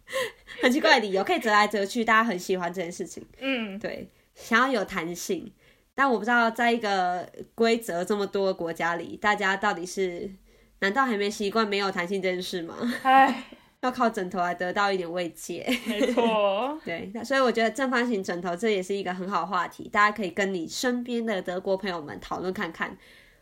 *laughs* 很奇怪的理由，可以折来折去，大家很喜欢这件事情。嗯，对，想要有弹性，但我不知道在一个规则这么多的国家里，大家到底是难道还没习惯没有弹性这件事吗？*laughs* 唉，要靠枕头来得到一点慰藉。*laughs* 没错，*laughs* 对，那所以我觉得正方形枕头这也是一个很好话题，大家可以跟你身边的德国朋友们讨论看看，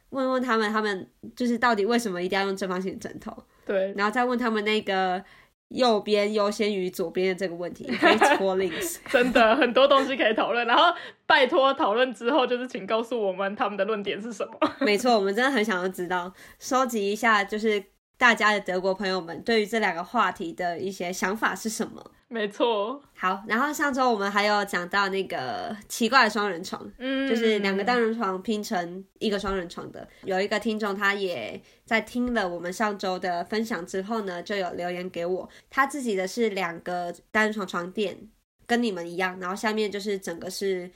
问问他们，他们就是到底为什么一定要用正方形枕头，对，然后再问他们那个右边优先于左边的这个问题 i c for links？*laughs* 真的很多东西可以讨论。然后拜托讨论之后，就是请告诉我们他们的论点是什么。没错，我们真的很想要知道，收集一下就是大家的德国朋友们对于这两个话题的一些想法是什么。没错，好，然后上周我们还有讲到那个奇怪的双人床，嗯，就是两个单人床拼成一个双人床的。有一个听众他也在听了我们上周的分享之后呢，就有留言给我，他自己的是两个单人床床垫，跟你们一样，然后下面就是整个是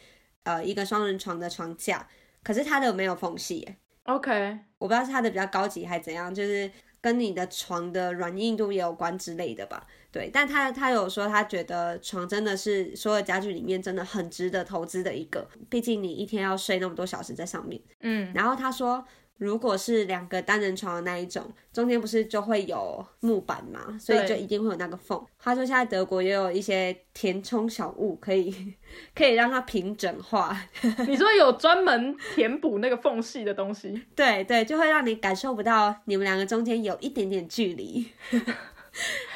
呃一个双人床的床架，可是他的没有缝隙耶。OK，我不知道是他的比较高级还是怎样，就是跟你的床的软硬度也有关之类的吧。对，但他他有说他觉得床真的是所有家具里面真的很值得投资的一个，毕竟你一天要睡那么多小时在上面。嗯，然后他说，如果是两个单人床的那一种，中间不是就会有木板嘛，所以就一定会有那个缝。他说现在德国也有一些填充小物可以 *laughs* 可以让它平整化，*laughs* 你说有专门填补那个缝隙的东西，对对，就会让你感受不到你们两个中间有一点点距离。*laughs*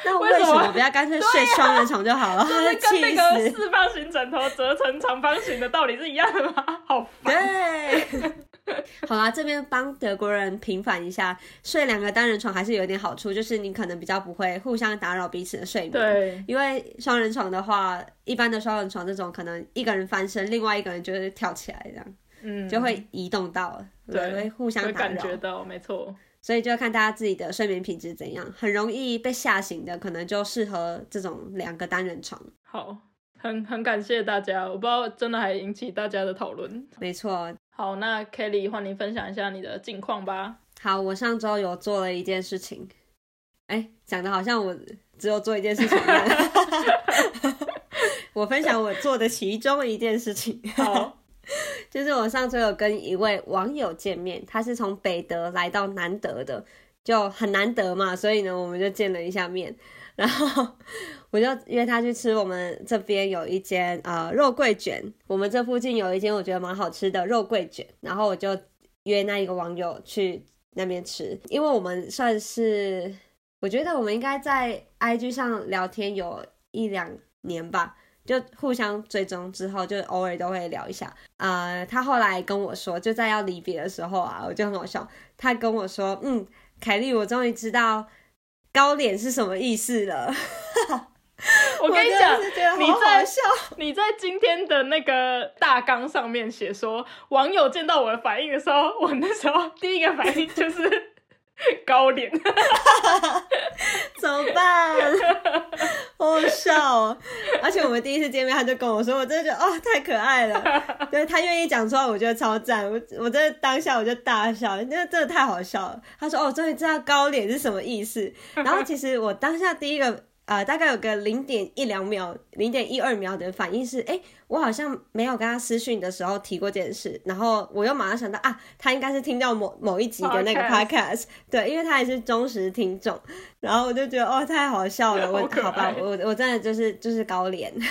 那为为什么不要干脆睡双人床就好了？就是气跟那个死！四方形枕头折成长方形的道理是一样的吗？好烦。对，*laughs* 好啦，这边帮德国人平反一下，睡两个单人床还是有一点好处，就是你可能比较不会互相打扰彼此的睡眠。对，因为双人床的话，一般的双人床这种可能一个人翻身，另外一个人就是跳起来，这样嗯，就会移动到，对会互相打扰。感觉到，没错。所以就要看大家自己的睡眠品质怎样，很容易被吓醒的，可能就适合这种两个单人床。好，很很感谢大家，我不知道真的还引起大家的讨论。没错，好，那 Kelly 换你分享一下你的近况吧。好，我上周有做了一件事情，哎，讲的好像我只有做一件事情一样。*laughs* 我分享我做的其中一件事情，好，*laughs* 就是我上周有跟一位网友见面，他是从北德来到南德的，就很难得嘛，所以呢，我们就见了一下面。然后我就约他去吃我们这边有一间呃肉桂卷，我们这附近有一间我觉得蛮好吃的肉桂卷，然后我就约那一个网友去那边吃，因为我们算是，我觉得我们应该在 IG 上聊天有一两年吧。就互相追踪之后，就偶尔都会聊一下。呃，他后来跟我说，就在要离别的时候啊，我就很好笑。他跟我说：“嗯，凯莉，我终于知道高脸是什么意思了。” *laughs* 我跟你讲，你在笑，*laughs* 你在今天的那个大纲上面写说，网友见到我的反应的时候，我那时候第一个反应就是。*laughs* 高脸，怎么办？好笑哦！而且我们第一次见面，他就跟我说，我真的觉得哦，太可爱了。对他愿意讲出来，我觉得超赞。我我真的当下我就大笑，因为真的太好笑了。他说哦，终于知道高脸是什么意思。然后其实我当下第一个。呃，大概有个零点一两秒、零点一二秒的反应是，哎，我好像没有跟他私讯的时候提过这件事，然后我又马上想到啊，他应该是听到某某一集的那个 podcast，对，因为他也是忠实听众，然后我就觉得哦，太好笑了，我好吧，我我真的就是就是高脸。*laughs*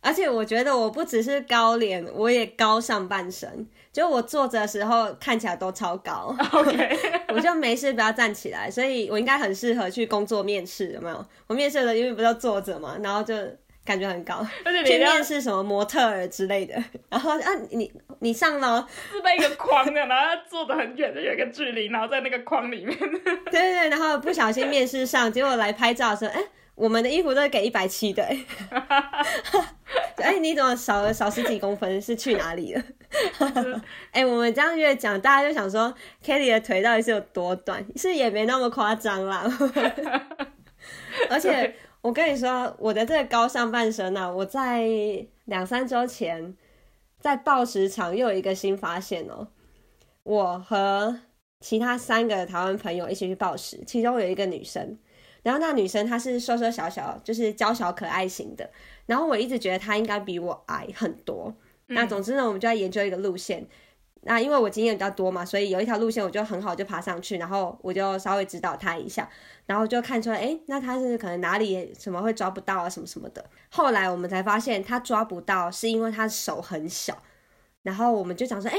而且我觉得我不只是高脸，我也高上半身。就我坐着的时候看起来都超高。OK，*laughs* 我就没事不要站起来，所以我应该很适合去工作面试，有没有？我面试的因为不是坐着嘛，然后就感觉很高。而且去面试什么模特儿之类的，然后啊，你你上了是被一个框的，然后坐的很远就有一个距离，然后在那个框里面。*laughs* 对对对，然后不小心面试上，结果来拍照的时候，哎。我们的衣服都是给一百七的，*laughs* 哎，你怎么少了少十几公分？是去哪里了？*laughs* 哎，我们这样越讲，大家就想说，Kelly 的腿到底是有多短？是也没那么夸张啦。*laughs* 而且我跟你说，我的这个高上半身呢，我在两三周前在报时场又有一个新发现哦。我和其他三个台湾朋友一起去报时，其中有一个女生。然后那女生她是瘦瘦小小，就是娇小可爱型的。然后我一直觉得她应该比我矮很多。那总之呢，我们就在研究一个路线。那因为我经验比较多嘛，所以有一条路线我就很好就爬上去，然后我就稍微指导她一下，然后就看出来，哎，那她是可能哪里什么会抓不到啊，什么什么的。后来我们才发现她抓不到是因为她手很小。然后我们就讲说，哎。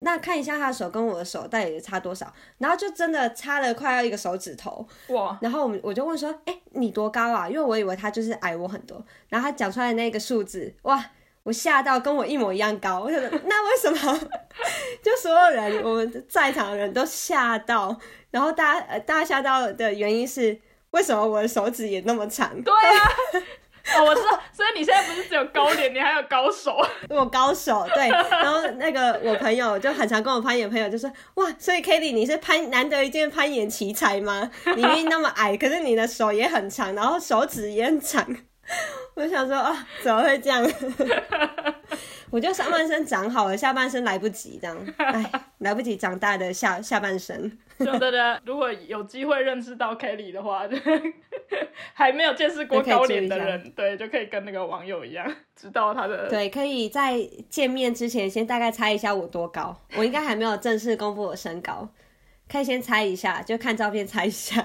那看一下他的手跟我的手到底差多少，然后就真的差了快要一个手指头哇！然后我们我就问说，哎，你多高啊？因为我以为他就是矮我很多。然后他讲出来的那个数字，哇，我吓到跟我一模一样高。我想，那为什么？*laughs* 就所有人我们在场的人都吓到，然后大家大家吓到的原因是，为什么我的手指也那么长？*laughs* 对啊。哦，我知道，所以你现在不是只有高脸，你还有高手。*laughs* 我高手，对。然后那个我朋友就很常跟我攀岩，朋友就说：哇，所以 k a t i e 你是攀难得一见攀岩奇才吗？你明明那么矮，可是你的手也很长，然后手指也很长。*laughs* 我想说啊，怎么会这样？*laughs* 我就上半身长好了，下半身来不及，这样，哎，来不及长大的下下半身。对对对，如果有机会认识到 Kelly 的话，*laughs* 还没有见识过高脸的人，对，就可以跟那个网友一样，知道他的。对，可以在见面之前先大概猜一下我多高，我应该还没有正式公布我身高，可以先猜一下，就看照片猜一下。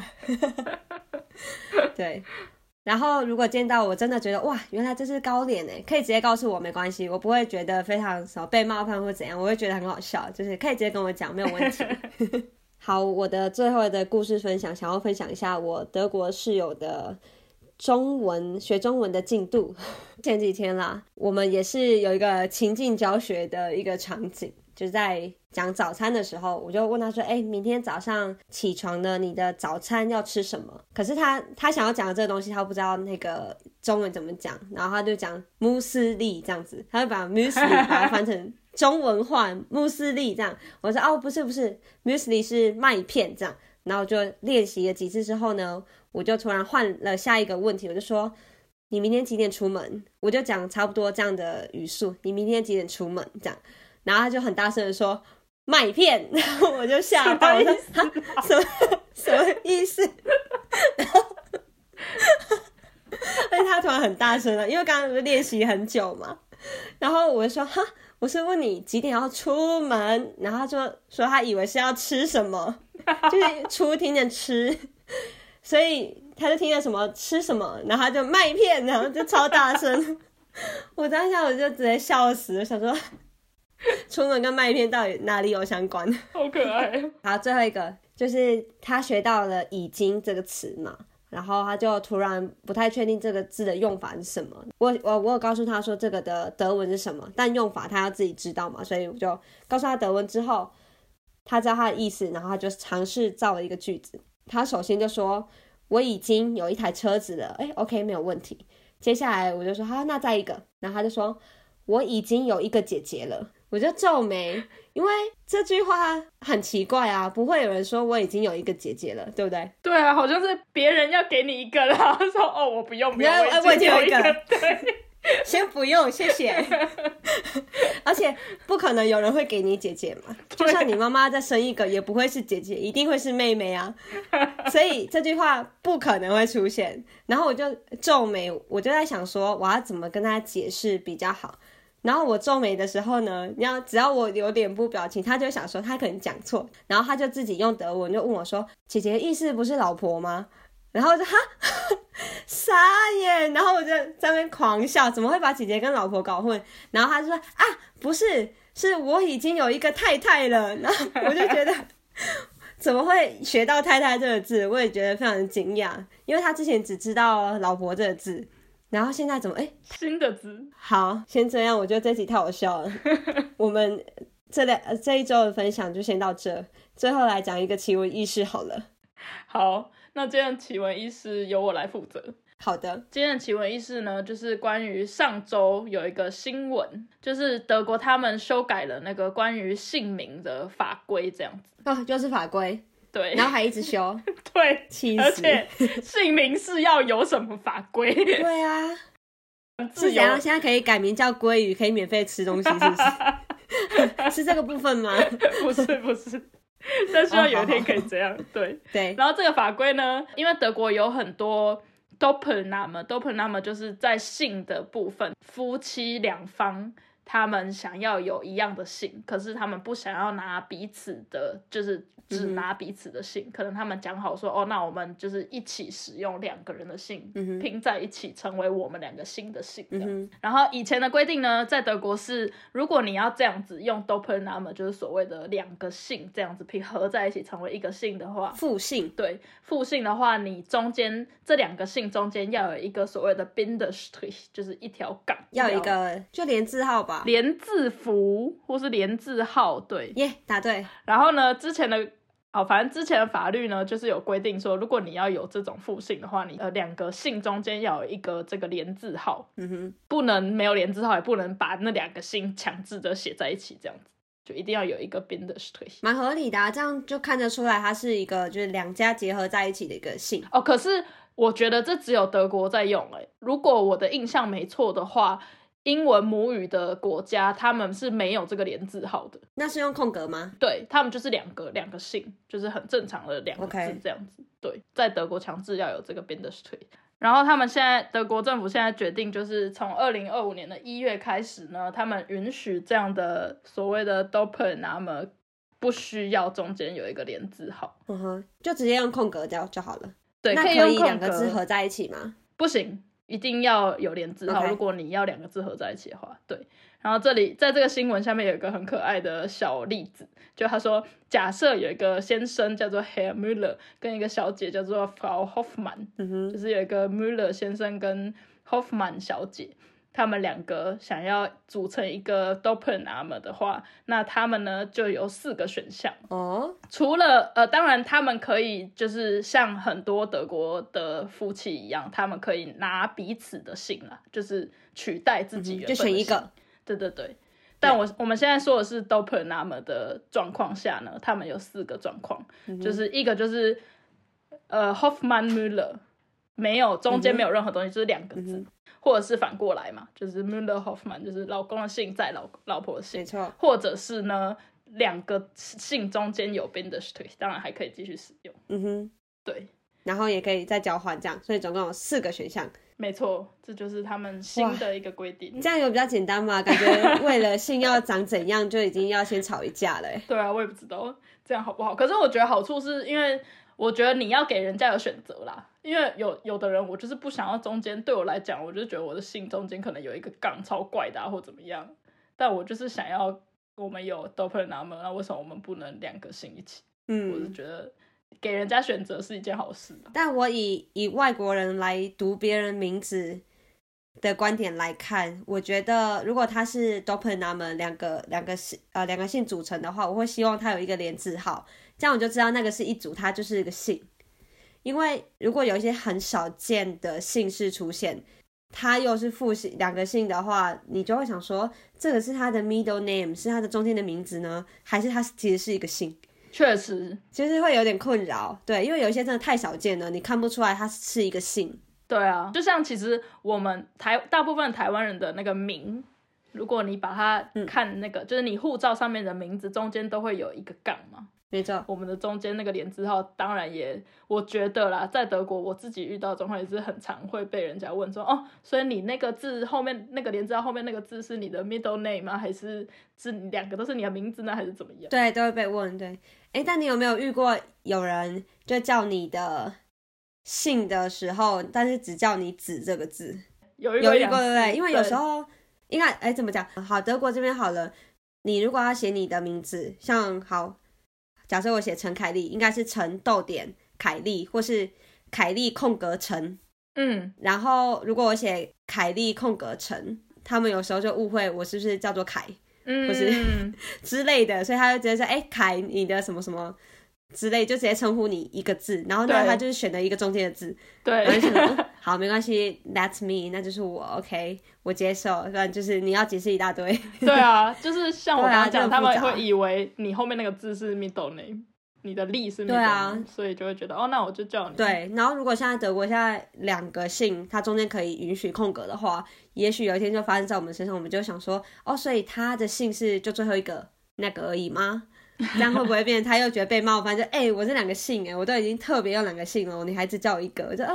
对。然后，如果见到我真的觉得哇，原来这是高脸哎，可以直接告诉我没关系，我不会觉得非常什么被冒犯或怎样，我会觉得很好笑，就是可以直接跟我讲，没有问题。*laughs* 好，我的最后的故事分享，想要分享一下我德国室友的中文学中文的进度。前几天啦，我们也是有一个情境教学的一个场景。就在讲早餐的时候，我就问他说：“哎，明天早上起床呢，你的早餐要吃什么？”可是他他想要讲的这个东西，他不知道那个中文怎么讲，然后他就讲穆斯利这样子，他就把 *laughs* muesli 把它翻成中文化穆斯利这样。我说：“哦，不是不是，muesli 是麦片这样。”然后就练习了几次之后呢，我就突然换了下一个问题，我就说：“你明天几点出门？”我就讲差不多这样的语速：“你明天几点出门？”这样。然后他就很大声的说麦片，然 *laughs* 后我就吓到，我说他什么什么意思？然后，*laughs* *laughs* 而且他突然很大声了，因为刚刚不是练习很久嘛。然后我就说哈，我是问你几点要出门，然后他就说他以为是要吃什么，就是出听见吃，所以他就听了什么吃什么，然后他就麦片，然后就超大声。我当下我就直接笑死了，想说 *laughs* 出门跟麦片到底哪里有相关？好可爱。*laughs* 好，最后一个就是他学到了“已经”这个词嘛，然后他就突然不太确定这个字的用法是什么。我我我有告诉他说这个的德文是什么，但用法他要自己知道嘛，所以我就告诉他德文之后，他知道他的意思，然后他就尝试造了一个句子。他首先就说：“我已经有一台车子了。”哎，OK，没有问题。接下来我就说：“好，那再一个。”然后他就说：“我已经有一个姐姐了。”我就皱眉，因为这句话很奇怪啊，不会有人说我已经有一个姐姐了，对不对？对啊，好像是别人要给你一个，然后说：“哦，我不用，不用，我已经有一个。”对。*laughs* 先不用，谢谢。*laughs* 而且不可能有人会给你姐姐嘛，就算你妈妈再生一个，也不会是姐姐，一定会是妹妹啊。*laughs* 所以这句话不可能会出现。然后我就皱眉，我就在想说，我要怎么跟他解释比较好。然后我皱眉的时候呢，你要只要我有脸部表情，他就想说他可能讲错，然后他就自己用德文就问我说：“姐姐意思不是老婆吗？”然后我就哈傻眼，然后我就在那边狂笑，怎么会把姐姐跟老婆搞混？然后他就说啊，不是，是我已经有一个太太了。*laughs* 然后我就觉得怎么会学到太太这个字？我也觉得非常的惊讶，因为他之前只知道老婆这个字，然后现在怎么哎新的字？好，先这样，我觉得这集太好笑了。*laughs* 我们这两这一周的分享就先到这，最后来讲一个奇闻异事好了。好。那今天的奇闻异事由我来负责。好的，今天的奇闻异事呢，就是关于上周有一个新闻，就是德国他们修改了那个关于姓名的法规，这样子哦，就是法规，对，然后还一直修，*laughs* 对，气死，而且姓名是要有什么法规？对啊，是怎样？现在可以改名叫鲑鱼，可以免费吃东西，是不是？*laughs* 是这个部分吗？不是，不是。但希望有一天可以这样，对对。然后这个法规呢，因为德国有很多 Doppelname，Doppelname 就是在姓的部分，夫妻两方他们想要有一样的姓，可是他们不想要拿彼此的，就是。只拿彼此的姓，可能他们讲好说，哦，那我们就是一起使用两个人的姓拼在一起，成为我们两个新的姓的。然后以前的规定呢，在德国是，如果你要这样子用 Doppelname，就是所谓的两个姓这样子拼合在一起成为一个姓的话，复姓对复姓的话，你中间这两个姓中间要有一个所谓的 b i n d e r s t r i c h 就是一条杠，要一个就连字号吧，连字符或是连字号，对，耶，答对。然后呢，之前的。好，反正之前的法律呢，就是有规定说，如果你要有这种复姓的话，你呃两个姓中间要有一个这个连字号，嗯哼，不能没有连字号，也不能把那两个姓强制的写在一起，这样子就一定要有一个 bindestrich，蛮合理的，啊，这样就看得出来它是一个就是两家结合在一起的一个姓。哦，可是我觉得这只有德国在用，哎，如果我的印象没错的话。英文母语的国家，他们是没有这个连字号的。那是用空格吗？对他们就是两个两个姓，就是很正常的两个字这样子。对，在德国强制要有这个 b i n d e s t r e e。然后他们现在德国政府现在决定，就是从二零二五年的一月开始呢，他们允许这样的所谓的 Doppelname 不需要中间有一个连字号，嗯哼，就直接用空格掉就好了。对，可以用两个字合在一起吗？不行。一定要有连字号，如果你要两个字合在一起的话，对。然后这里在这个新闻下面有一个很可爱的小例子，就他说，假设有一个先生叫做 Herr Müller，跟一个小姐叫做 Frau Hoffmann，就是有一个 Müller 先生跟 Hoffmann 小姐。他们两个想要组成一个 Doppelname 的话，那他们呢就有四个选项哦。除了呃，当然他们可以就是像很多德国的夫妻一样，他们可以拿彼此的姓啊，就是取代自己原就选一个。对对对。但我我们现在说的是 Doppelname 的状况下呢，他们有四个状况，就是一个就是呃 Hoffmann Müller，没有中间没有任何东西，就是两个字。或者是反过来嘛，就是 Müller Hoffman，就是老公的姓在老老婆的姓，没错。或者是呢，两个姓中间有 Bindestrich，当然还可以继续使用。嗯哼，对。然后也可以再交换这样，所以总共有四个选项。没错，这就是他们新的一个规定。这样有比较简单嘛？感觉为了姓要长怎样，就已经要先吵一架了。*laughs* 对啊，我也不知道这样好不好。可是我觉得好处是因为我觉得你要给人家有选择啦，因为有有的人我就是不想要中间，对我来讲，我就觉得我的姓中间可能有一个杠超怪的、啊、或怎么样，但我就是想要我们有 doppel name，那为什么我们不能两个姓一起？嗯我是嗯，觉得给人家选择是一件好事啊。但我以以外国人来读别人名字的观点来看，我觉得如果他是 doppelname 两个两个姓呃两个姓组成的话，我会希望他有一个连字号，这样我就知道那个是一组，它就是一个姓。因为如果有一些很少见的姓氏出现，它又是复姓两个姓的话，你就会想说，这个是他的 middle name，是他的中间的名字呢，还是他其实是一个姓？确实，其实会有点困扰，对，因为有一些真的太少见了，你看不出来它是一个姓。对啊，就像其实我们台大部分台湾人的那个名，如果你把它看那个，就是你护照上面的名字中间都会有一个杠嘛。没错，我们的中间那个连字号，当然也，我觉得啦，在德国我自己遇到的状况也是很常会被人家问说，哦，所以你那个字后面那个连字号后面那个字是你的 middle name 吗？还是是两个都是你的名字呢？还是怎么样？对，都会被问。对，哎，但你有没有遇过有人就叫你的姓的时候，但是只叫你子这个字？有遇过对不对？因为有对时候应该哎怎么讲？好，德国这边好了，你如果要写你的名字，像好，假设我写陈凯丽，应该是陈逗点凯丽，或是凯丽空格陈。嗯，然后如果我写凯丽空格陈，他们有时候就误会我是不是叫做凯嗯，不是 *laughs* 之类的，所以他就直接说：“哎、凯，你的什么什么之类，就直接称呼你一个字。”然后呢，他就是选了一个中间的字，对然后就想说：“好，没关系，That's me，那就是我，OK，我接受。”不然就是你要解释一大堆。对啊，就是像我刚刚讲，他们会以为你后面那个字是 middle name，你的力是 middle 对 name，啊所以就会觉得哦，那我就叫你。对，然后如果现在德国现在两个姓，它中间可以允许空格的话，也许有一天就发生在我们身上，我们就想说：“哦，所以他的姓是就最后一个那个而已吗？”这样会不会变他又觉得被冒犯？就哎、我这两个姓哎，我都已经特别有两个姓了，你还只叫我一个，我就啊，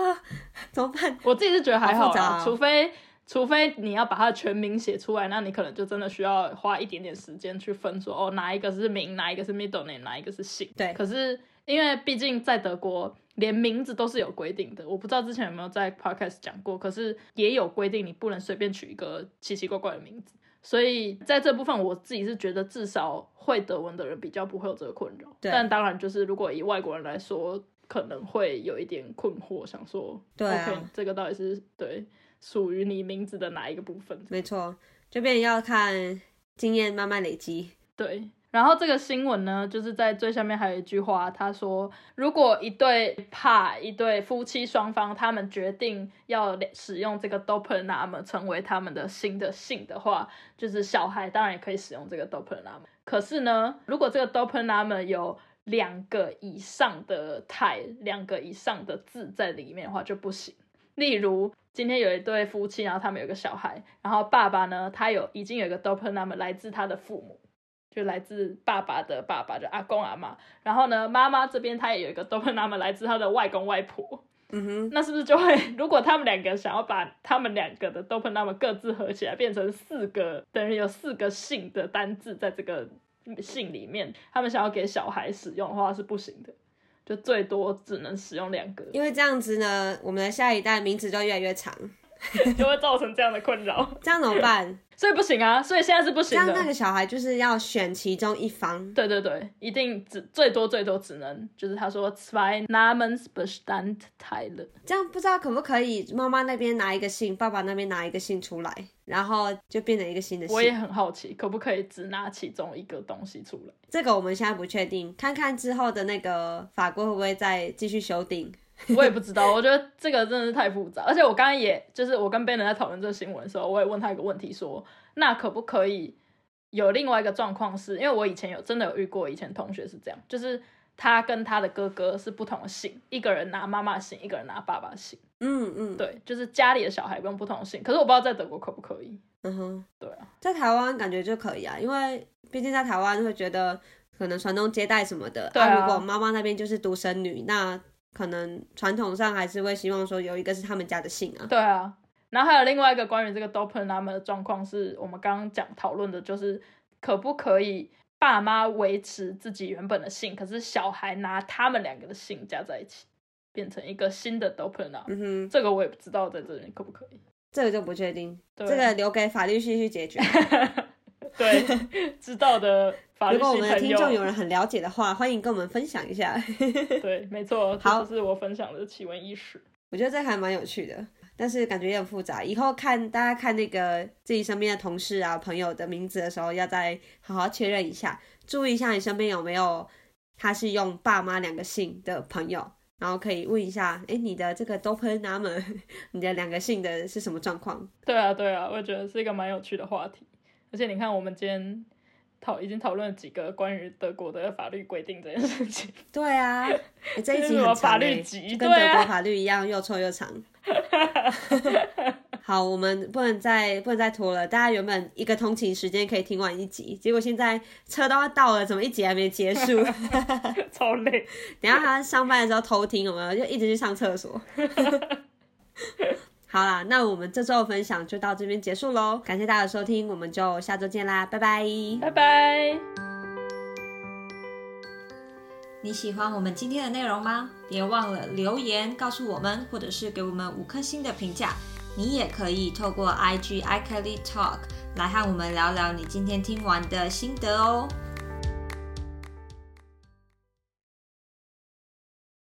怎么办？我自己是觉得还好除非除非你要把它的全名写出来，那你可能就真的需要花一点点时间去分说哦，哪一个是名，哪一个是 middle name，哪一个是姓。对可是因为毕竟在德国，连名字都是有规定的，我不知道之前有没有在 podcast 讲过，可是也有规定，你不能随便取一个奇奇怪怪的名字。所以在这部分，我自己是觉得至少会德文的人比较不会有这个困扰。对但当然，就是如果以外国人来说，可能会有一点困惑，想说，对啊 o k 这个到底是对属于你名字的哪一个部分？没错，就变成要看经验慢慢累积。对。然后这个新闻呢，就是在最下面还有一句话，他说，如果一对怕一对夫妻双方他们决定要使用这个 d o p e r n a m 成为他们的新的姓的话，就是小孩当然也可以使用这个 d o p e r n a m。可是呢，如果这个 d o p e r n a m 有两个以上的太两个以上的字在里面的话就不行。例如，今天有一对夫妻，然后他们有个小孩，然后爸爸呢，他有已经有一个 d o p e r n a m 来自他的父母，就来自爸爸的爸爸，就阿公阿妈。然后呢，妈妈这边她也有一个 doppelname 来自她的外公外婆。嗯哼，那是不是就会，*laughs* 如果他们两个想要把他们两个的 doppelname 各自合起来，变成四个，等于有四个姓的单字在这个姓里面，他们想要给小孩使用的话是不行的，就最多只能使用两个，因为这样子呢，我们的下一代名字就越来越长，*laughs* 就会造成这样的困扰，这样怎么办？*laughs* 所以不行啊，所以现在是不行这样。那个小孩就是要选其中一方。对对对，一定只最多最多只能就是他说 zwei Namensbestandteile，这样不知道可不可以，妈妈那边拿一个姓，爸爸那边拿一个姓出来，然后就变成一个新的我也。很好奇，可不可以只拿其中一个东西出来？这个我们现在不确定，看看之后的那个法规会不会再继续修订。*laughs* 我也不知道，我觉得这个真的是太复杂。而且我刚刚也就是我跟 Ben 在讨论这个新闻的时候，我也问他一个问题说那可不可以有另外一个状况是，因为我以前有真的有遇过，以前同学是这样，就是他跟他的哥哥是不同的姓，一个人拿妈妈姓，一个人拿爸爸姓。嗯嗯，对，就是家里的小孩用不同的姓，可是我不知道在德国可不可以。嗯哼，对啊，在台湾感觉就可以啊，因为毕竟在台湾会觉得可能传宗接代什么的。对啊如果妈妈那边就是独生女，那可能传统上还是会希望说有一个是他们家的姓啊。对啊，然后还有另外一个关于这个 doppelname 的状况，是我们刚刚讲讨论的，就是可不可以爸妈维持自己原本的姓，可是小孩拿他们两个的姓加在一起，变成一个新的 doppel name。嗯哼，这个我也不知道在这里可不可以。这个就不确定，对这个留给法律系去解决。*laughs* 对，知道的法律如果我们的听众有，人很了解的话，欢迎跟我们分享一下。*laughs* 对，没错，好这是我分享的奇闻异事。我觉得这还蛮有趣的，但是感觉也很复杂。以后看大家看那个自己身边的同事啊、朋友的名字的时候，要再好好确认一下，注意一下你身边有没有他是用爸妈两个姓的朋友，然后可以问一下，哎，你的这个 doppel *laughs* name，你的两个姓的是什么状况？对啊，对啊，我觉得是一个蛮有趣的话题。而且你看，我们今天讨已经讨论了几个关于德国的法律规定这件事情。*laughs* 对啊，诶这一集很长法律集跟德国法律一样，又臭又长。*laughs* 好，我们不能再不能再拖了。大家原本一个通勤时间可以听完一集，结果现在车都要到了，怎么一集还没结束？*laughs* 超累。等一下他上班的时候偷听，有没有？就一直去上厕所。好啦，那我们这周的分享就到这边结束喽，感谢大家的收听，我们就下周见啦，拜拜。拜拜。你喜欢我们今天的内容吗？别忘了留言告诉我们，或者是给我们五颗星的评价。你也可以透过 IG iKelly Talk 来和我们聊聊你今天听完的心得哦。